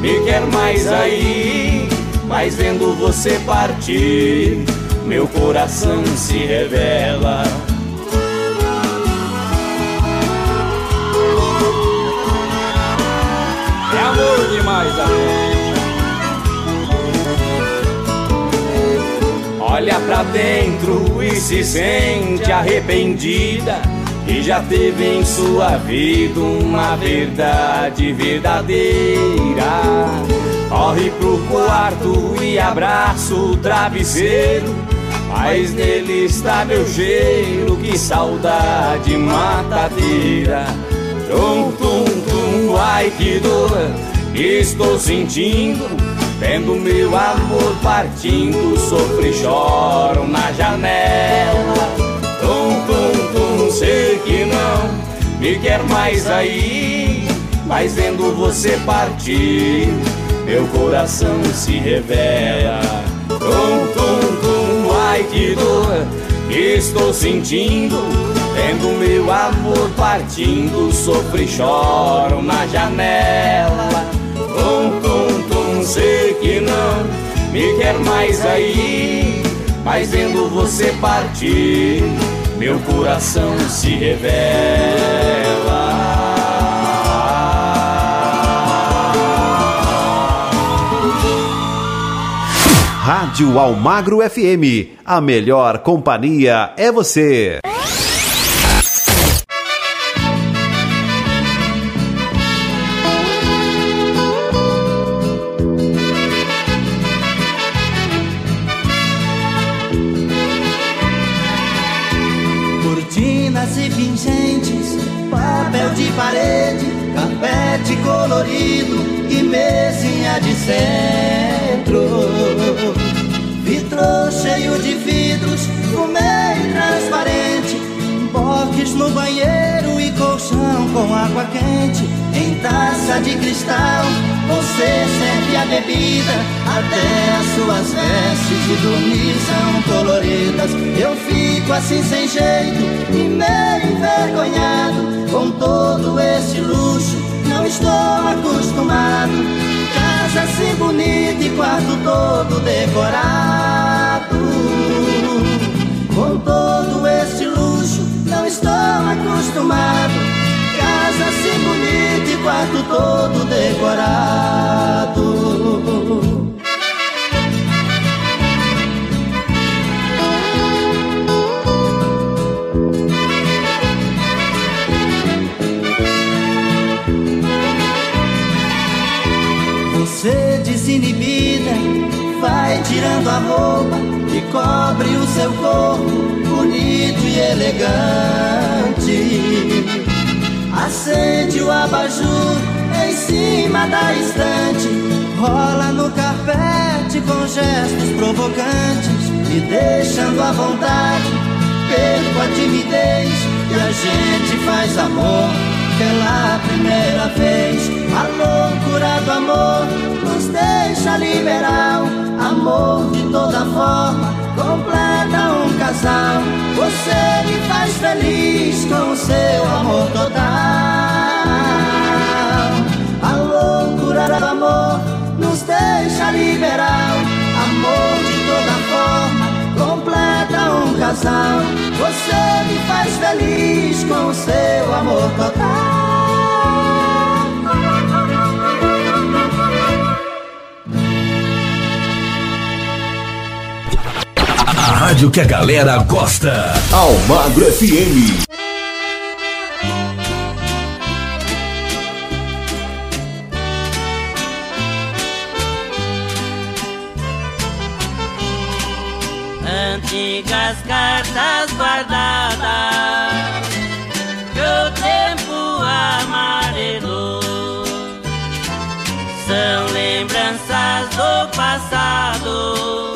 Me quer mais aí. Mas vendo você partir, meu coração se revela. É amor demais, amor. Olha pra dentro e se sente arrependida. E já teve em sua vida uma verdade verdadeira. Corre pro quarto e abraça o travesseiro. Mas nele está meu cheiro, que saudade matadeira. Tum, tum, tum, ai que dor estou sentindo. Vendo meu amor partindo, sofro e choro na janela. Tum, tum, tum, sei que não me quer mais aí. Mas vendo você partir, meu coração se revela. Tum, tum, tum, ai que dor estou sentindo. Vendo meu amor partindo, sofro e choro na janela. Tum, tum, tum, sei que não me quer mais aí. Mas vendo você partir, meu coração se revela. Rádio Almagro FM. A melhor companhia é você. Centro. Vitrô cheio de vidros, fumê transparente, box no banheiro e colchão com água quente. Em taça de cristal, você serve a bebida, até as suas vestes de dormir são coloridas. Eu fico assim sem jeito e meio envergonhado com todo esse luxo, não estou acostumado casa assim bonita e quarto todo decorado. Com todo esse luxo, não estou acostumado. Casa assim bonita e quarto todo decorado. Tirando a roupa que cobre o seu corpo bonito e elegante. Acende o abajur em cima da estante, rola no carpete com gestos provocantes, me deixando à vontade. Perco a timidez e a gente faz amor pela primeira vez. A loucura do amor nos deixa liberal. Amor de toda forma completa um casal. Você me faz feliz com seu amor total. A loucura do amor nos deixa liberal. Casal. Você me faz feliz com o seu amor total. A rádio que a galera gosta. Almagro FM. Antigas cartas guardadas que o tempo amarelou são lembranças do passado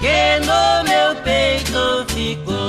que no meu peito ficou.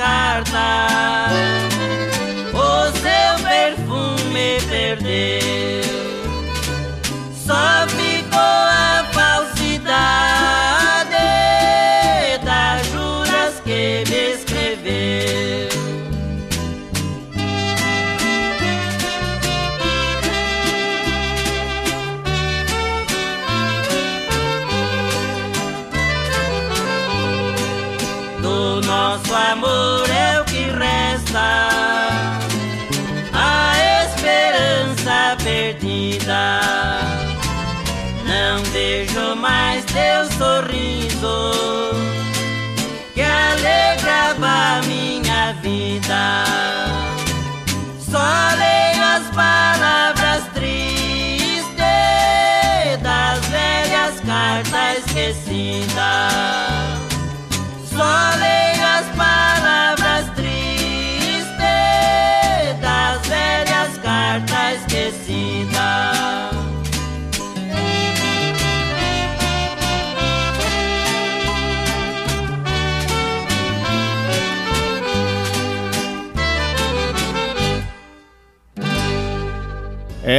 Carta, o seu perfume perdeu. Só ficou teu sorriso que alegrava minha vida.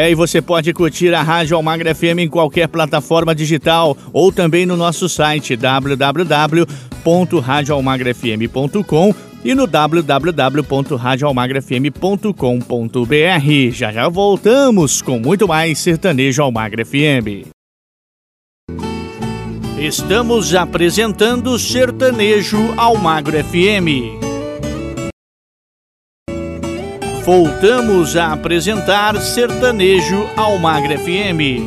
É, e você pode curtir a Rádio Almagra FM em qualquer plataforma digital ou também no nosso site www.radioalmagrafm.com e no www.radioalmagrafm.com.br. Já já voltamos com muito mais Sertanejo Almagra FM. Estamos apresentando Sertanejo Almagro FM. Voltamos a apresentar Sertanejo Almagra FM.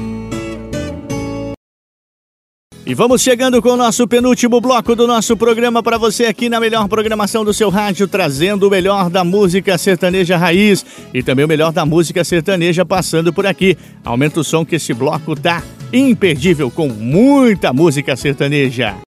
E vamos chegando com o nosso penúltimo bloco do nosso programa para você aqui na melhor programação do seu rádio, trazendo o melhor da música sertaneja raiz e também o melhor da música sertaneja passando por aqui. Aumenta o som que esse bloco tá imperdível com muita música sertaneja.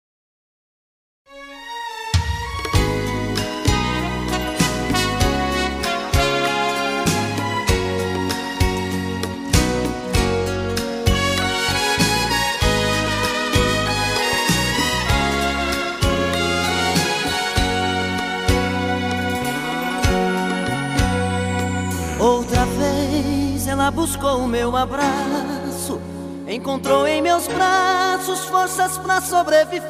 Buscou o meu abraço, encontrou em meus braços forças pra sobreviver.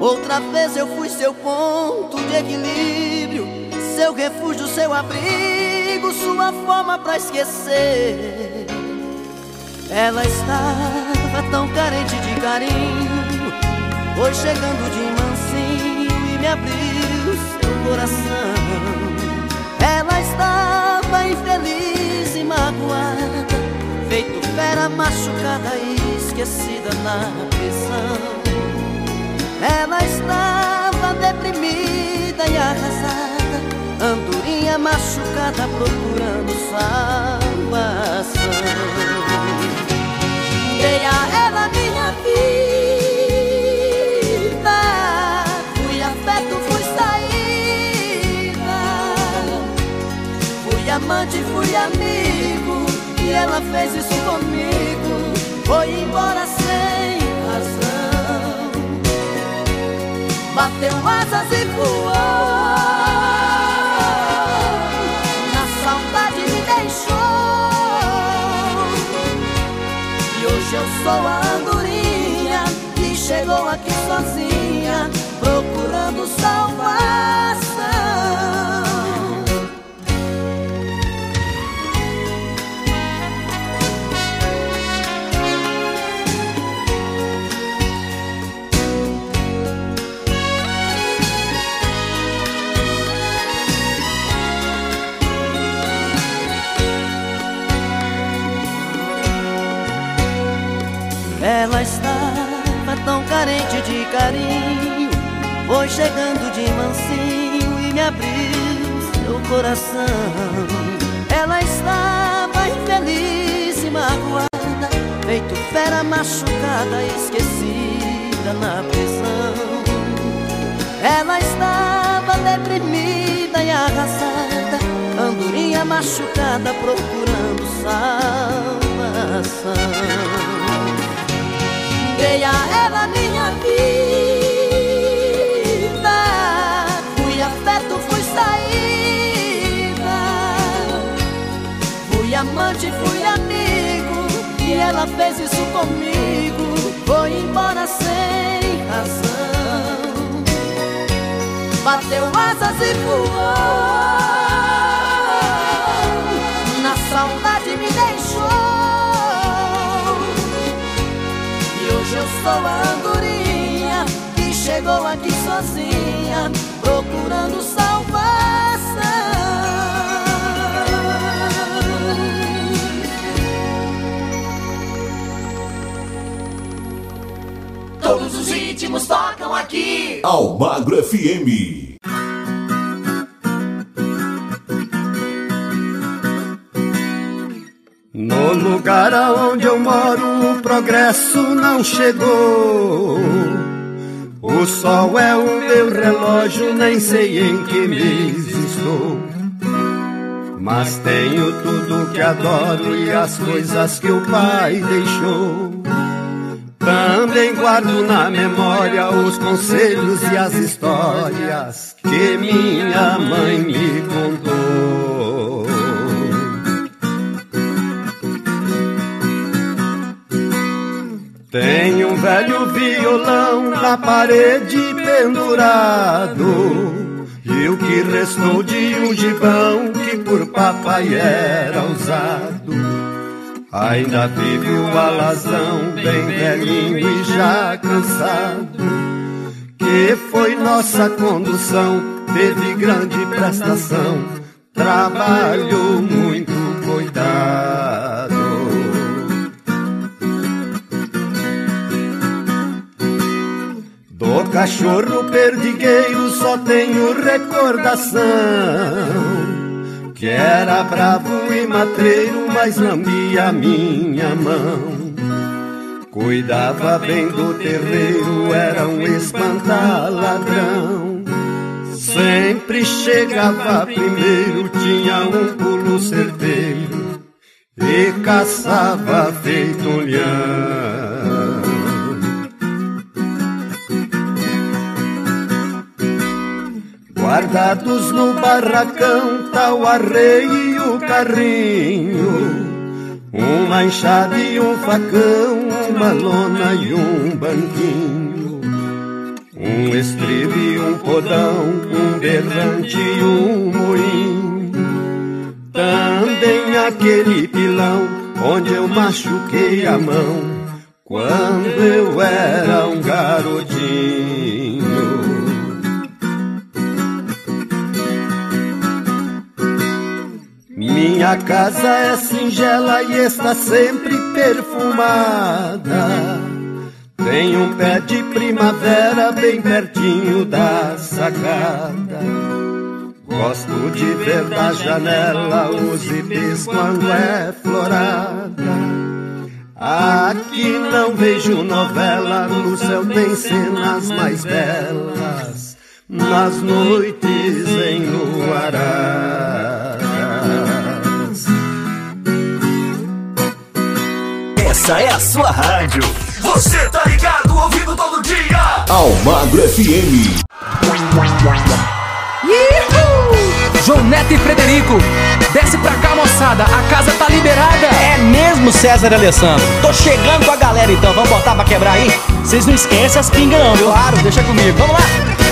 Outra vez eu fui seu ponto de equilíbrio, seu refúgio, seu abrigo, sua forma pra esquecer. Ela estava tão carente de carinho, foi chegando de mansinho e me abriu seu coração. Ela estava infeliz e magoada, feito fera machucada e esquecida na prisão. Ela estava deprimida e arrasada, andorinha machucada procurando salvação. Amigo, e ela fez isso comigo, foi embora sem razão, bateu asas e voou, na saudade me deixou. E hoje eu sou a andorinha que chegou aqui sozinha, procurando salvação. Foi chegando de mansinho e me abriu seu coração. Ela estava infeliz e magoada, feito fera machucada, esquecida na prisão. Ela estava deprimida e arrasada, andorinha machucada, procurando salvação. Dei a ela minha vida, amante, fui amigo, e ela fez isso comigo, foi embora sem razão, bateu asas e voou, na saudade me deixou. E hoje eu sou a andorinha que chegou aqui sozinha, Almagro FM. No lugar aonde eu moro, o progresso não chegou. O sol é o meu relógio, nem sei em que mês estou. Mas tenho tudo que adoro e as coisas que o pai deixou. Também guardo na memória os conselhos e as histórias que minha mãe me contou. Tem um velho violão na parede pendurado. E o que restou de um gibão que por papai era usado. Ainda vive o alazão, bem velhinho e já cansado. Que foi nossa condução, teve grande prestação, trabalhou muito cuidado. Do cachorro perdigueiro só tenho recordação. Que era bravo e matreiro, mas lambia minha mão. Cuidava bem do terreiro, era um espantaladrão. Sempre chegava primeiro, tinha um pulo certeiro e caçava feito leão. Guardados no barracão tá o arreio e o carrinho. Uma enxada e um facão, uma lona e um banquinho. Um estribo e um podão, um berrante e um moinho. Também aquele pilão onde eu machuquei a mão Quando eu era um garotinho Minha casa é singela e está sempre perfumada. Tem um pé de primavera bem pertinho da sacada. Gosto de ver da janela os ipês quando é florada. Aqui não vejo novela, no céu tem cenas mais belas. Nas noites enluaradas. Essa é a sua rádio. Você tá ligado, ouvindo todo dia. Almagro FM. João Neto e Frederico, desce pra cá, moçada, a casa tá liberada. É mesmo, César Alessandro. Tô chegando com a galera então, vamos botar pra quebrar aí? Vocês não esquecem as pingas viu? Claro, deixa comigo, vamos lá.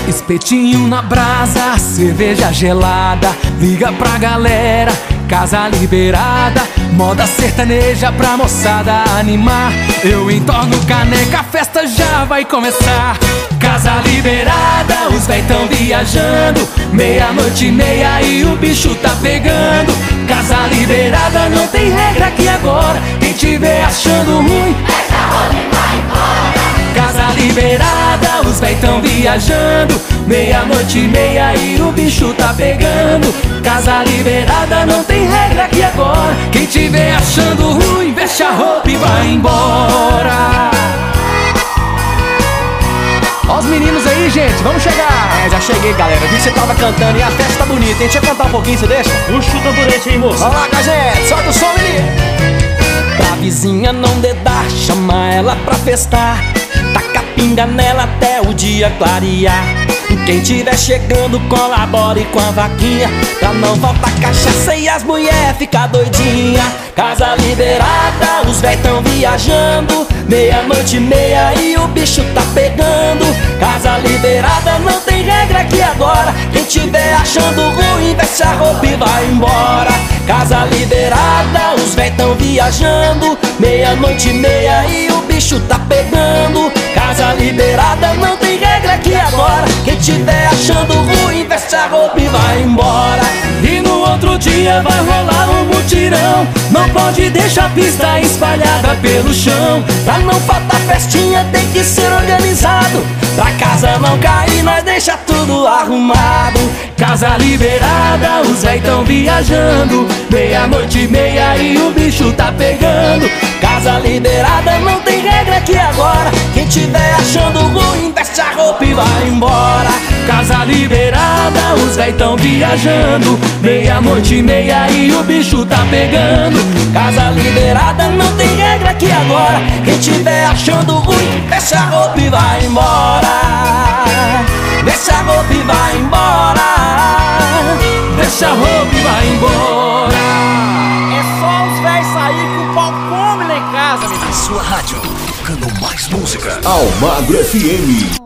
Espetinho na brasa, cerveja gelada, liga pra galera, casa liberada, moda sertaneja pra moçada animar. Eu entorno caneca, a festa já vai começar. Casa liberada, os véi tão viajando, meia-noite e meia e o bicho tá pegando. Casa liberada, não tem regra aqui agora, quem tiver achando ruim, essa roda vai embora. Casa liberada, os véi tão viajando Meia-noite e meia e o bicho tá pegando Casa liberada, não tem regra aqui agora Quem tiver achando ruim, veste a roupa e vai embora Ó os meninos aí, gente, vamos chegar É, já cheguei, galera. Vi que você tava cantando e a festa tá bonita, hein? Deixa eu cantar um pouquinho, você deixa? Puxa o tamborete aí, moço. Vamos lá, gente. Solta o som, menino. Pra vizinha não dedar, chama ela pra festar Taca pinga nela até o dia clarear Quem tiver chegando colabore com a vaquinha. Pra não faltar cachaça e as mulher ficar doidinha. Casa liberada, os véi tão viajando. Meia-noite e meia e o bicho tá pegando. Casa liberada, não tem regra aqui agora. Quem tiver achando ruim, veste a roupa e vai embora. Casa liberada, os véi tão viajando. Meia-noite e meia e o bicho tá pegando. Casa liberada, não tem agora. Quem tiver achando ruim, veste a roupa e vai embora. E no outro dia vai rolar um mutirão. Não pode deixar a pista espalhada pelo chão. Pra não faltar festinha tem que ser organizado. Pra casa não cair, nós deixa tudo arrumado. Casa liberada, os véi tão viajando. Meia-noite e meia e o bicho tá pegando. Casa liberada, não tem regra aqui agora. Quem tiver achando ruim, veste a roupa e vai embora Casa liberada, os véi tão viajando Meia-noite e meia e o bicho tá pegando Casa liberada, não tem regra aqui agora Quem tiver achando ruim, veste a roupa e vai embora Deixa a roupa e vai embora Deixa a roupa e vai embora É só os véis sair que o pau come lá em casa, menino. Sua rádio, tocando mais música. Almagro FM.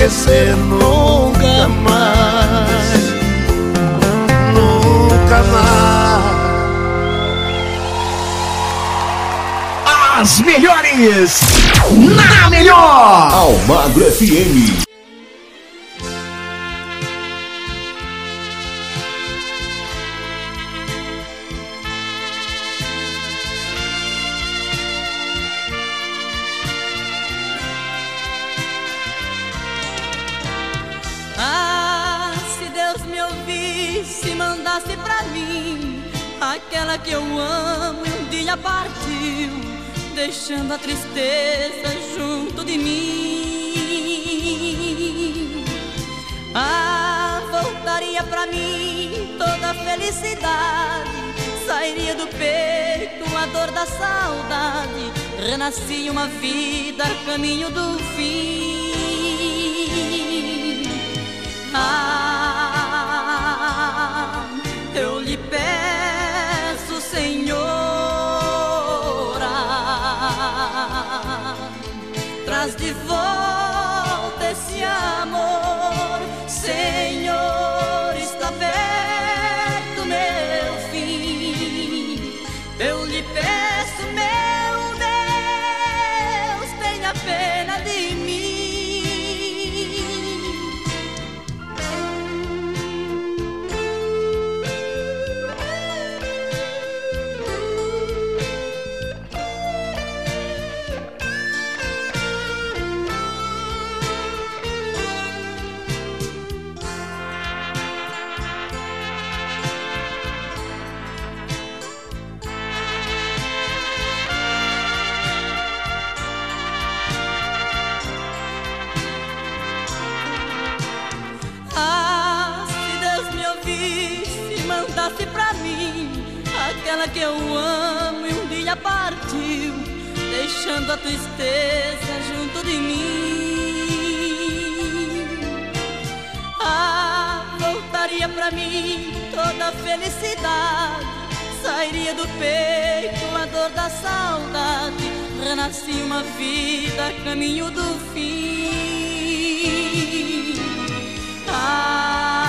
esquecer nunca mais. Nunca mais. As melhores na melhor. Almagro FM. Aquela que eu amo um dia partiu, deixando a tristeza junto de mim. Ah, voltaria pra mim toda a felicidade, sairia do peito a dor da saudade, renascia uma vida caminho do fim. Ah, eu lhe peço, traz de a tristeza junto de mim. Ah, voltaria pra mim toda a felicidade, sairia do peito a dor da saudade, renascia uma vida caminho do fim. Ah,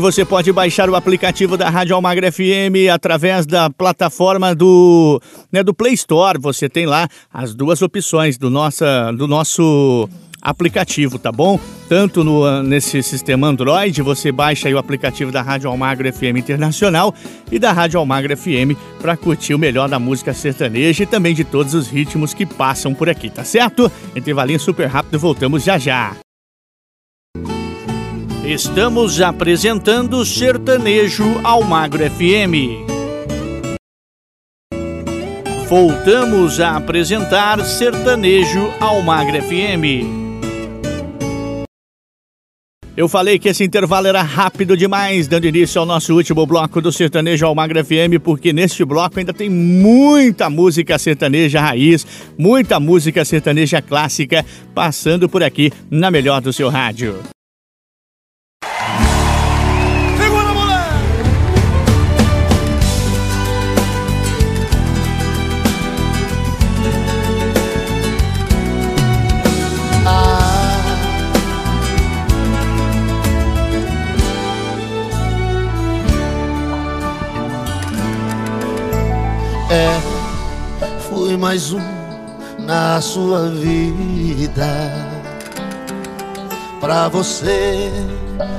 você pode baixar o aplicativo da Rádio Almagra FM através da plataforma do, né, do Play Store. Você tem lá as duas opções do, nossa, do nosso aplicativo, tá bom? Tanto no, nesse sistema Android, você baixa o aplicativo da Rádio Almagra FM Internacional e da Rádio Almagra FM para curtir o melhor da música sertaneja e também de todos os ritmos que passam por aqui, tá certo? Intervalinho super rápido, voltamos já já. Estamos apresentando Sertanejo Almagro FM. Voltamos a apresentar Sertanejo Almagro FM. Eu falei que esse intervalo era rápido demais, dando início ao nosso último bloco do Sertanejo Almagra FM, porque neste bloco ainda tem muita música sertaneja raiz, muita música sertaneja clássica passando por aqui na melhor do seu rádio. Mais um na sua vida. Pra você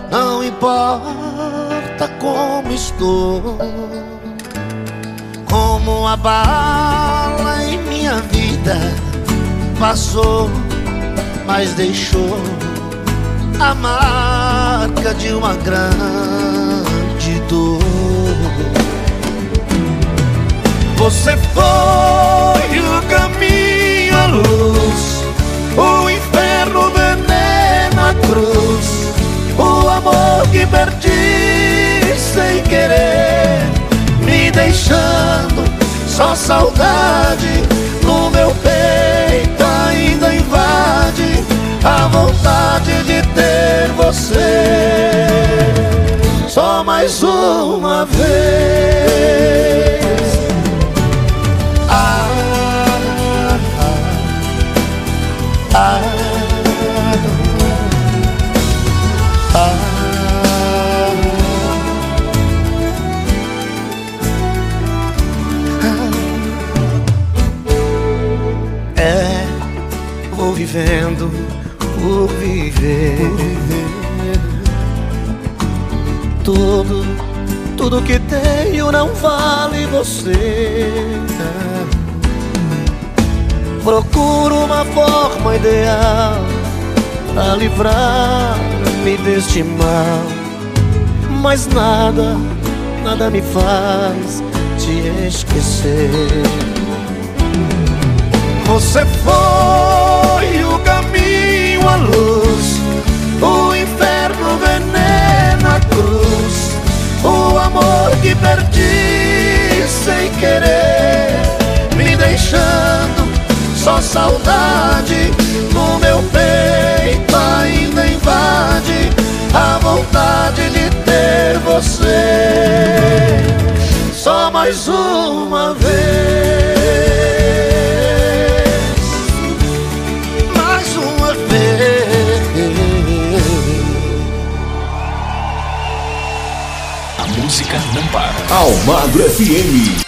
não importa como estou, como a bala em minha vida passou, mas deixou a marca de uma grande dor. Você foi o caminho, a luz, o inferno, o veneno, a cruz, o amor que perdi sem querer, me deixando só saudade. No meu peito ainda invade a vontade de ter você. Só mais uma vez. Vivendo por viver. Tudo, tudo que tenho não vale você. Procuro uma forma ideal a livrar-me deste mal. Mas nada, nada me faz te esquecer. Você foi caminho, a luz, o inferno, veneno, a cruz, o amor que perdi sem querer, me deixando só saudade. No meu peito ainda invade a vontade de ter você. Só mais uma FM.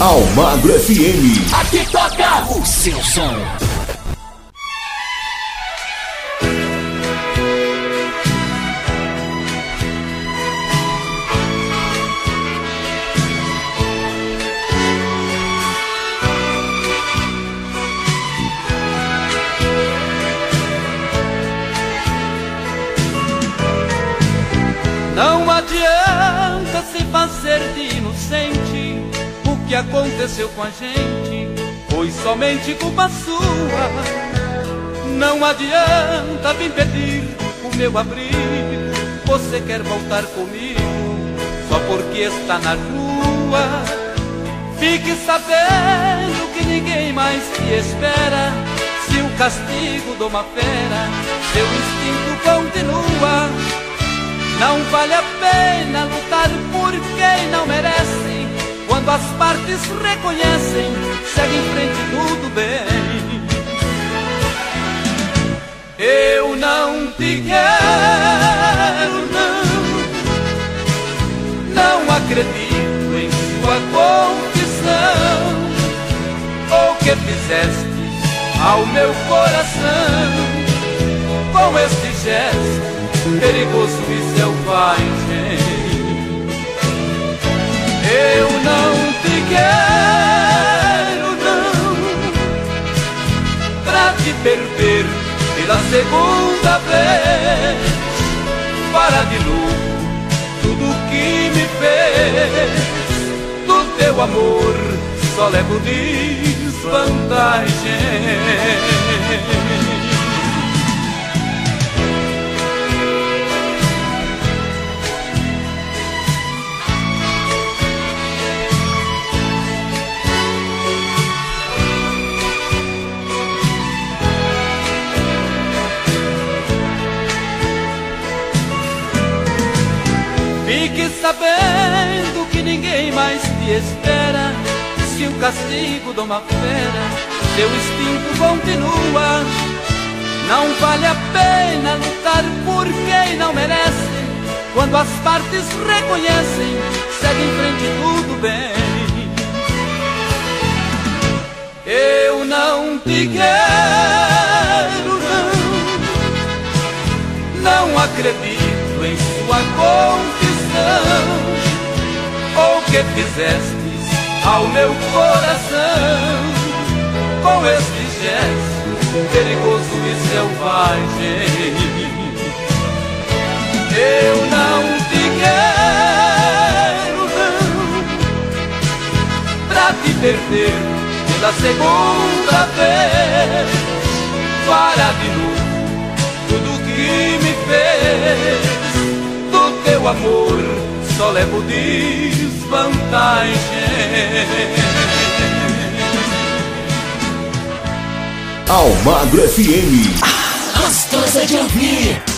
Almagro FM. Aqui toca o seu som. Aconteceu com a gente foi somente culpa sua. Não adianta vir pedir o meu abrigo. Você quer voltar comigo só porque está na rua. Fique sabendo que ninguém mais te espera. Se o castigo de uma fera, seu instinto continua. Não vale a pena lutar por quem não merece. Quando as partes reconhecem, segue em frente tudo bem. Eu não te quero, não. Não acredito em sua confissão. Ou que fizeste ao meu coração com este gesto perigoso e selvagem. Eu não quero, não, pra te perder pela segunda vez. Para de novo tudo que me fez do teu amor, só levo desvantagem. Sabendo que ninguém mais te espera. Se o castigo de uma fera, seu instinto continua. Não vale a pena lutar por quem não merece. Quando as partes reconhecem, segue em frente tudo bem. Eu não te quero, não. Não acredito em sua Ou que fizestes ao meu coração com este gesto perigoso e selvagem. Eu não te quero, não, pra te perder pela segunda vez. Para de novo tudo que me fez teu amor, só levo desvantagem. Almagro FM. Gostosa de ouvir.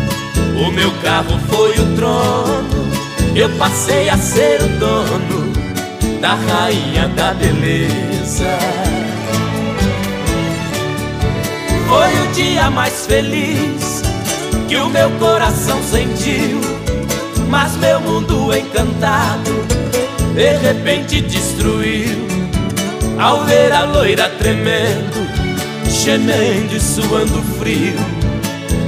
O meu carro foi o trono, eu passei a ser o dono da rainha da beleza. Foi o dia mais feliz que o meu coração sentiu, mas meu mundo encantado de repente destruiu. Ao ver a loira tremendo, gemendo e suando frio.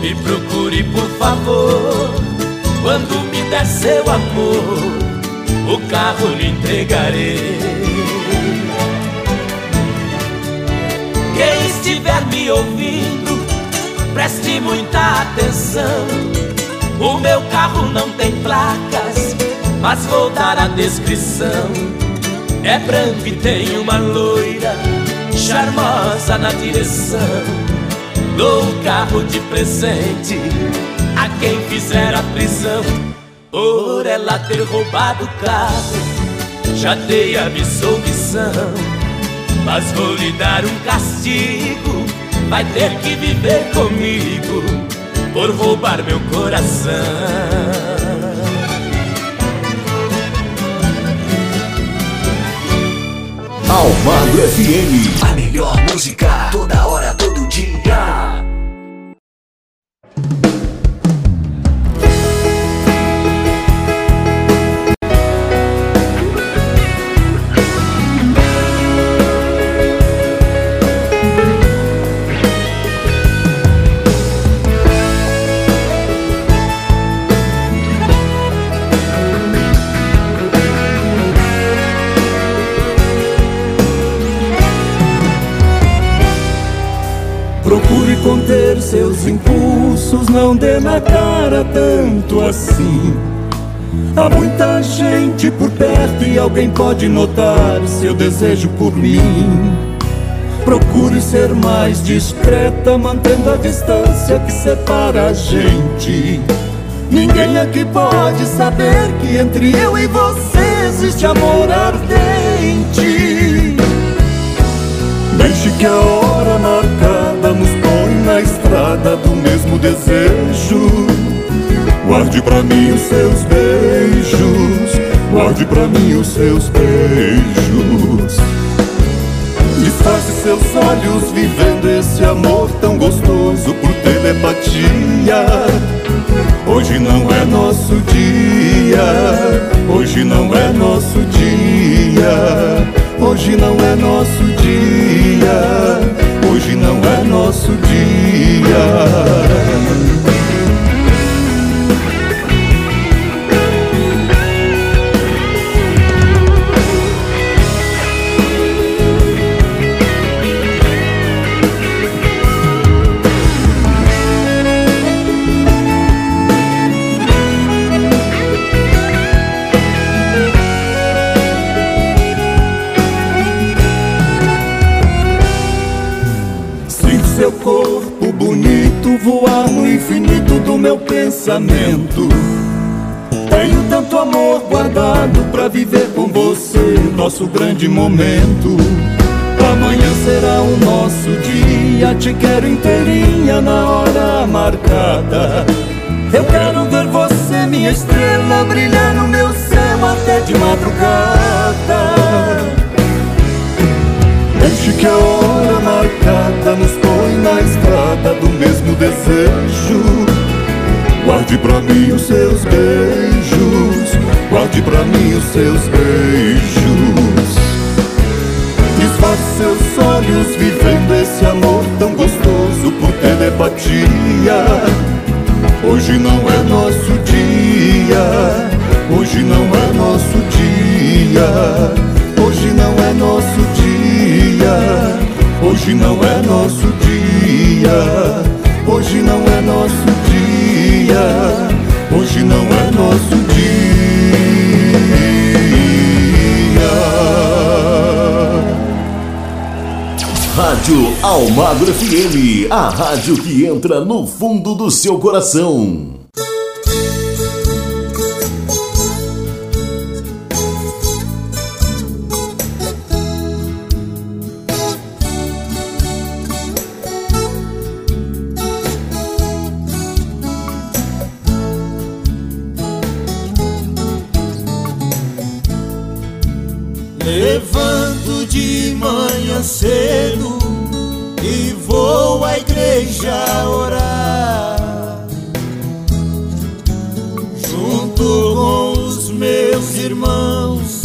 Me procure por favor Quando me der seu amor o carro lhe entregarei. Quem estiver me ouvindo, preste muita atenção. O meu carro não tem placas, mas vou dar a descrição. É branco e tem uma loira charmosa na direção. Dou o carro de presente a quem fizer a prisão. Por ela ter roubado o carro, já dei a absolvição. Mas vou lhe dar um castigo, vai ter que viver comigo por roubar meu coração. Almagro FM. A melhor música toda hora, todo não dê na cara tanto assim. Há muita gente por perto e alguém pode notar seu desejo por mim. Procure ser mais discreta, mantendo a distância que separa a gente. Ninguém aqui pode saber que entre eu e você existe amor ardente. Deixe que a hora marcada nos põe na estrada do mesmo desejo. Guarde pra mim os seus beijos, guarde pra mim os seus beijos. Disfarce seus olhos vivendo esse amor tão gostoso por telepatia. Hoje não é nosso dia, hoje não é nosso dia, hoje não é nosso dia, hoje não é nosso dia. Meu pensamento. Tenho tanto amor guardado pra viver com você nosso grande momento. Amanhã será o nosso dia, te quero inteirinha na hora marcada. Eu quero ver você, minha estrela, brilhar no meu céu até de madrugada. Deixe que a hora marcada nos põe na estrada do mesmo desejo. Guarde pra mim os seus beijos, guarde pra mim os seus beijos. Disfarce seus olhos vivendo esse amor tão gostoso por telepatia. Hoje não é nosso dia, hoje não é nosso dia, hoje não é nosso dia, hoje não é nosso dia, hoje não é nosso dia, hoje não é nosso dia. Rádio Almagro FM. A rádio que entra no fundo do seu coração. Igreja orar. Junto com os meus irmãos,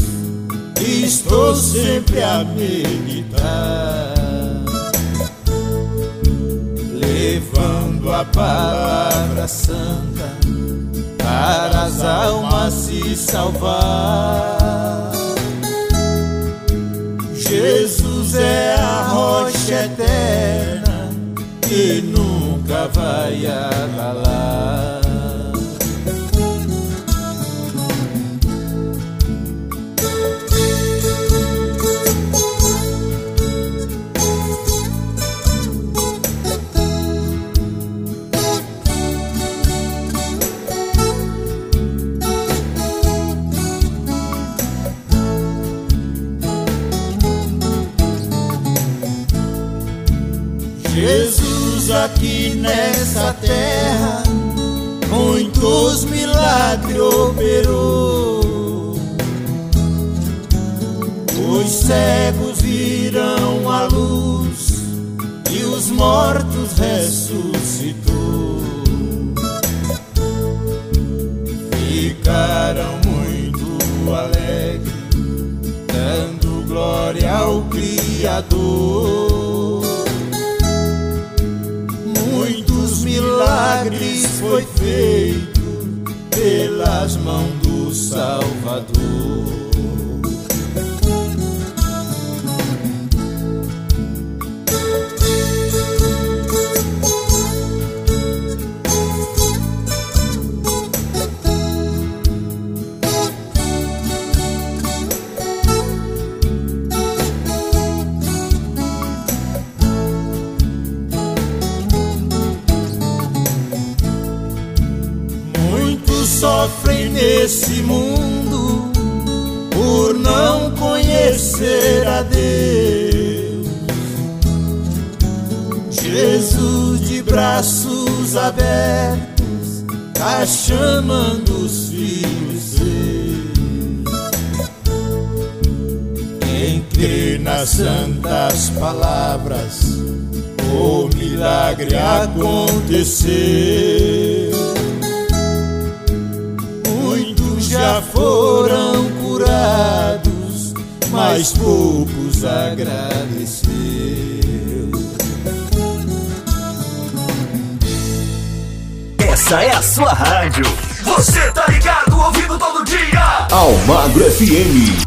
estou sempre a meditar. Levando a palavra santa para as almas se salvar. Jesus é a rocha eterna que nunca vai. Aqui nessa terra muitos milagres operou. Os cegos viram a luz e os mortos ressuscitou. Ficaram muito alegres, dando glória ao Criador. Foi feito pelas mãos do Salvador. Chamando os filhos seus. Quem crê nas santas palavras, o milagre aconteceu. Muitos já foram curados, mas poucos agradeceu. Essa é a sua rádio. Você tá ligado, ouvindo todo dia. Almagro FM.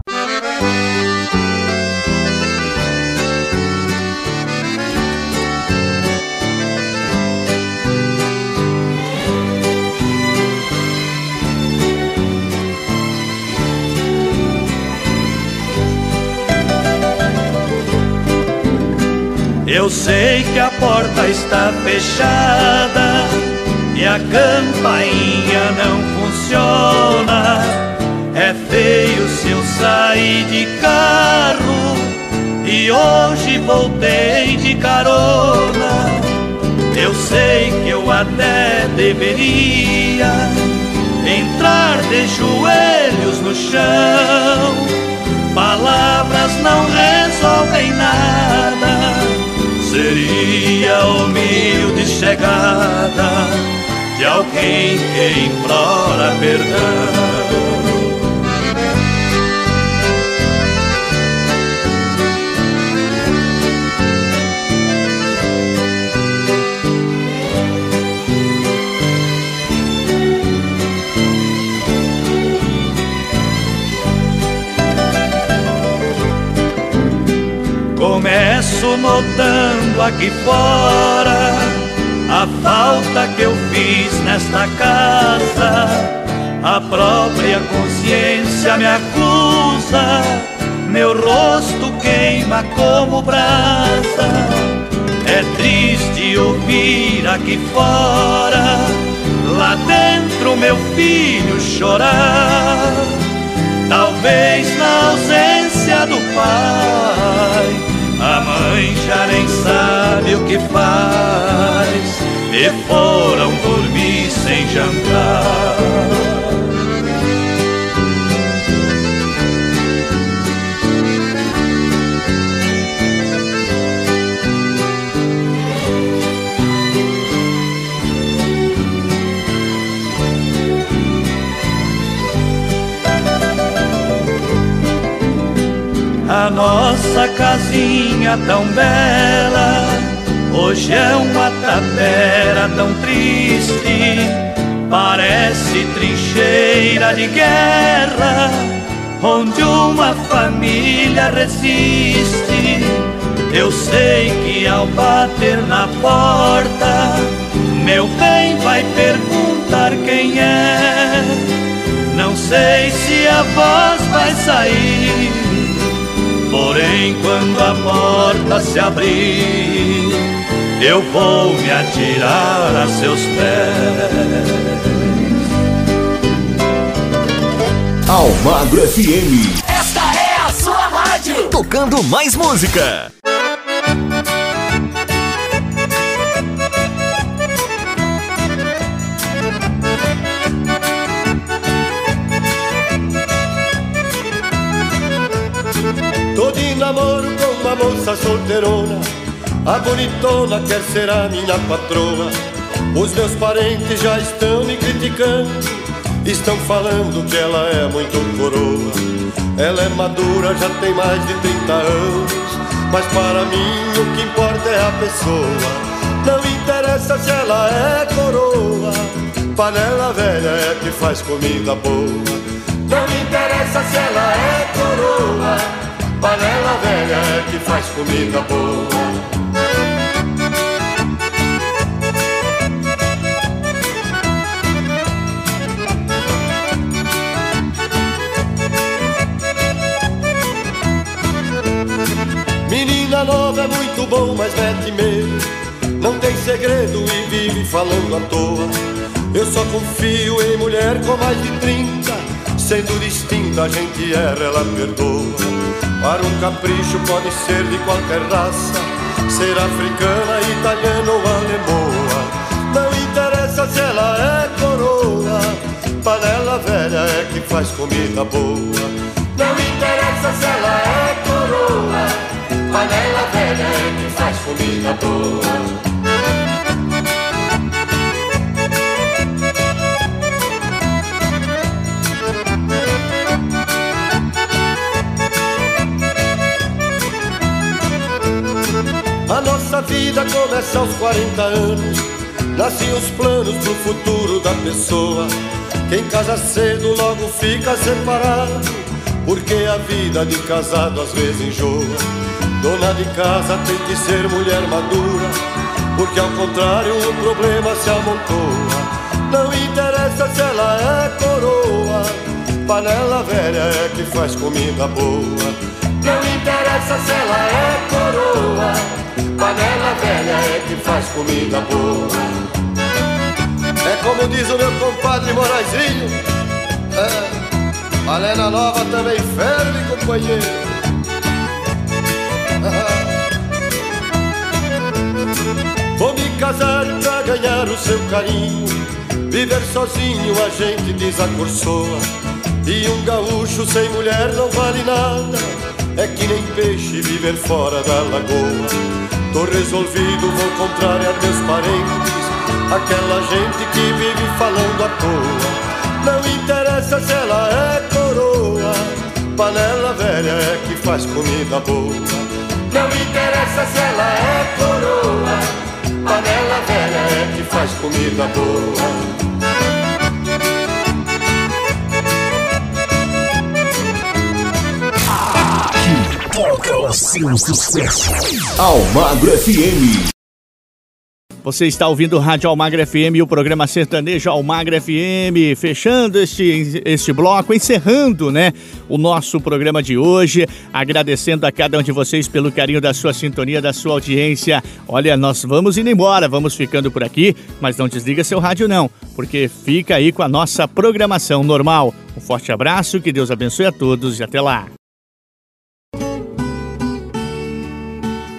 Eu sei que a porta está fechada e a campainha não funciona. É feio se eu sair de carro e hoje voltei de carona. Eu sei que eu até deveria entrar de joelhos no chão. Palavras não resolvem nada. Seria humilde chegada de alguém que implora perdão. Começo notando aqui fora a falta que eu fiz nesta casa. A própria consciência me acusa, meu rosto queima como brasa. É triste ouvir aqui fora, lá dentro meu filho chorar. Talvez na ausência do pai a mãe já nem sabe o que faz e foram dormir sem jantar. A nossa casinha tão bela Hoje é uma tapera tão triste Parece trincheira de guerra, onde uma família resiste. Eu sei que ao bater na porta, meu bem vai perguntar quem é. Não sei se a voz vai sair, porém, quando a porta se abrir, eu vou me atirar a seus pés. Almagro FM. Esta é a sua rádio. Tocando mais música. Moça solteirona A bonitona quer ser a minha patroa Os meus parentes já estão me criticando Estão falando que ela é muito coroa. Ela é madura, já tem mais de 30 anos. Mas para mim o que importa é a pessoa. Não interessa se ela é coroa. Panela velha é que faz comida boa. Não interessa se ela é coroa. Panela velha que faz comida boa. Menina nova é muito bom, mas mete medo. Não tem segredo e vive falando à toa. Eu só confio em mulher com mais de 30. Sendo distinta, a gente erra, ela perdoa. Para um capricho pode ser de qualquer raça. Ser africana, italiana ou alemoa. Não interessa se ela é coroa. Panela velha é que faz comida boa. Não interessa se ela é coroa. Panela velha é que faz comida boa. Nossa vida começa aos 40 anos. Nascem os planos pro futuro da pessoa. Quem casa cedo logo fica separado. Porque a vida de casado às vezes enjoa. Dona de casa tem que ser mulher madura, porque ao contrário o problema se amontoa. Não interessa se ela é coroa, panela velha é que faz comida boa. Não interessa se ela é coroa, panela velha é que faz comida boa. É como diz o meu compadre Moraizinho, é, panela nova também ferve, companheiro. Vou me casar pra ganhar o seu carinho. Viver sozinho a gente desacursoa. E um gaúcho sem mulher não vale nada. É que nem peixe viver fora da lagoa. Tô resolvido, vou contrariar meus parentes. Aquela gente que vive falando à toa. Não interessa se ela é coroa. Panela velha é que faz comida boa. Não interessa se ela é coroa, panela velha é que faz comida boa. Toca o seu sucesso. Almagro FM. Você está ouvindo Rádio Almagra FM e o programa Sertanejo Almagra FM, fechando este, este bloco, encerrando, né, o nosso programa de hoje, agradecendo a cada um de vocês pelo carinho da sua sintonia, da sua audiência. Olha, nós vamos indo embora, vamos ficando por aqui, mas não desliga seu rádio não, porque fica aí com a nossa programação normal. Um forte abraço, que Deus abençoe a todos e até lá.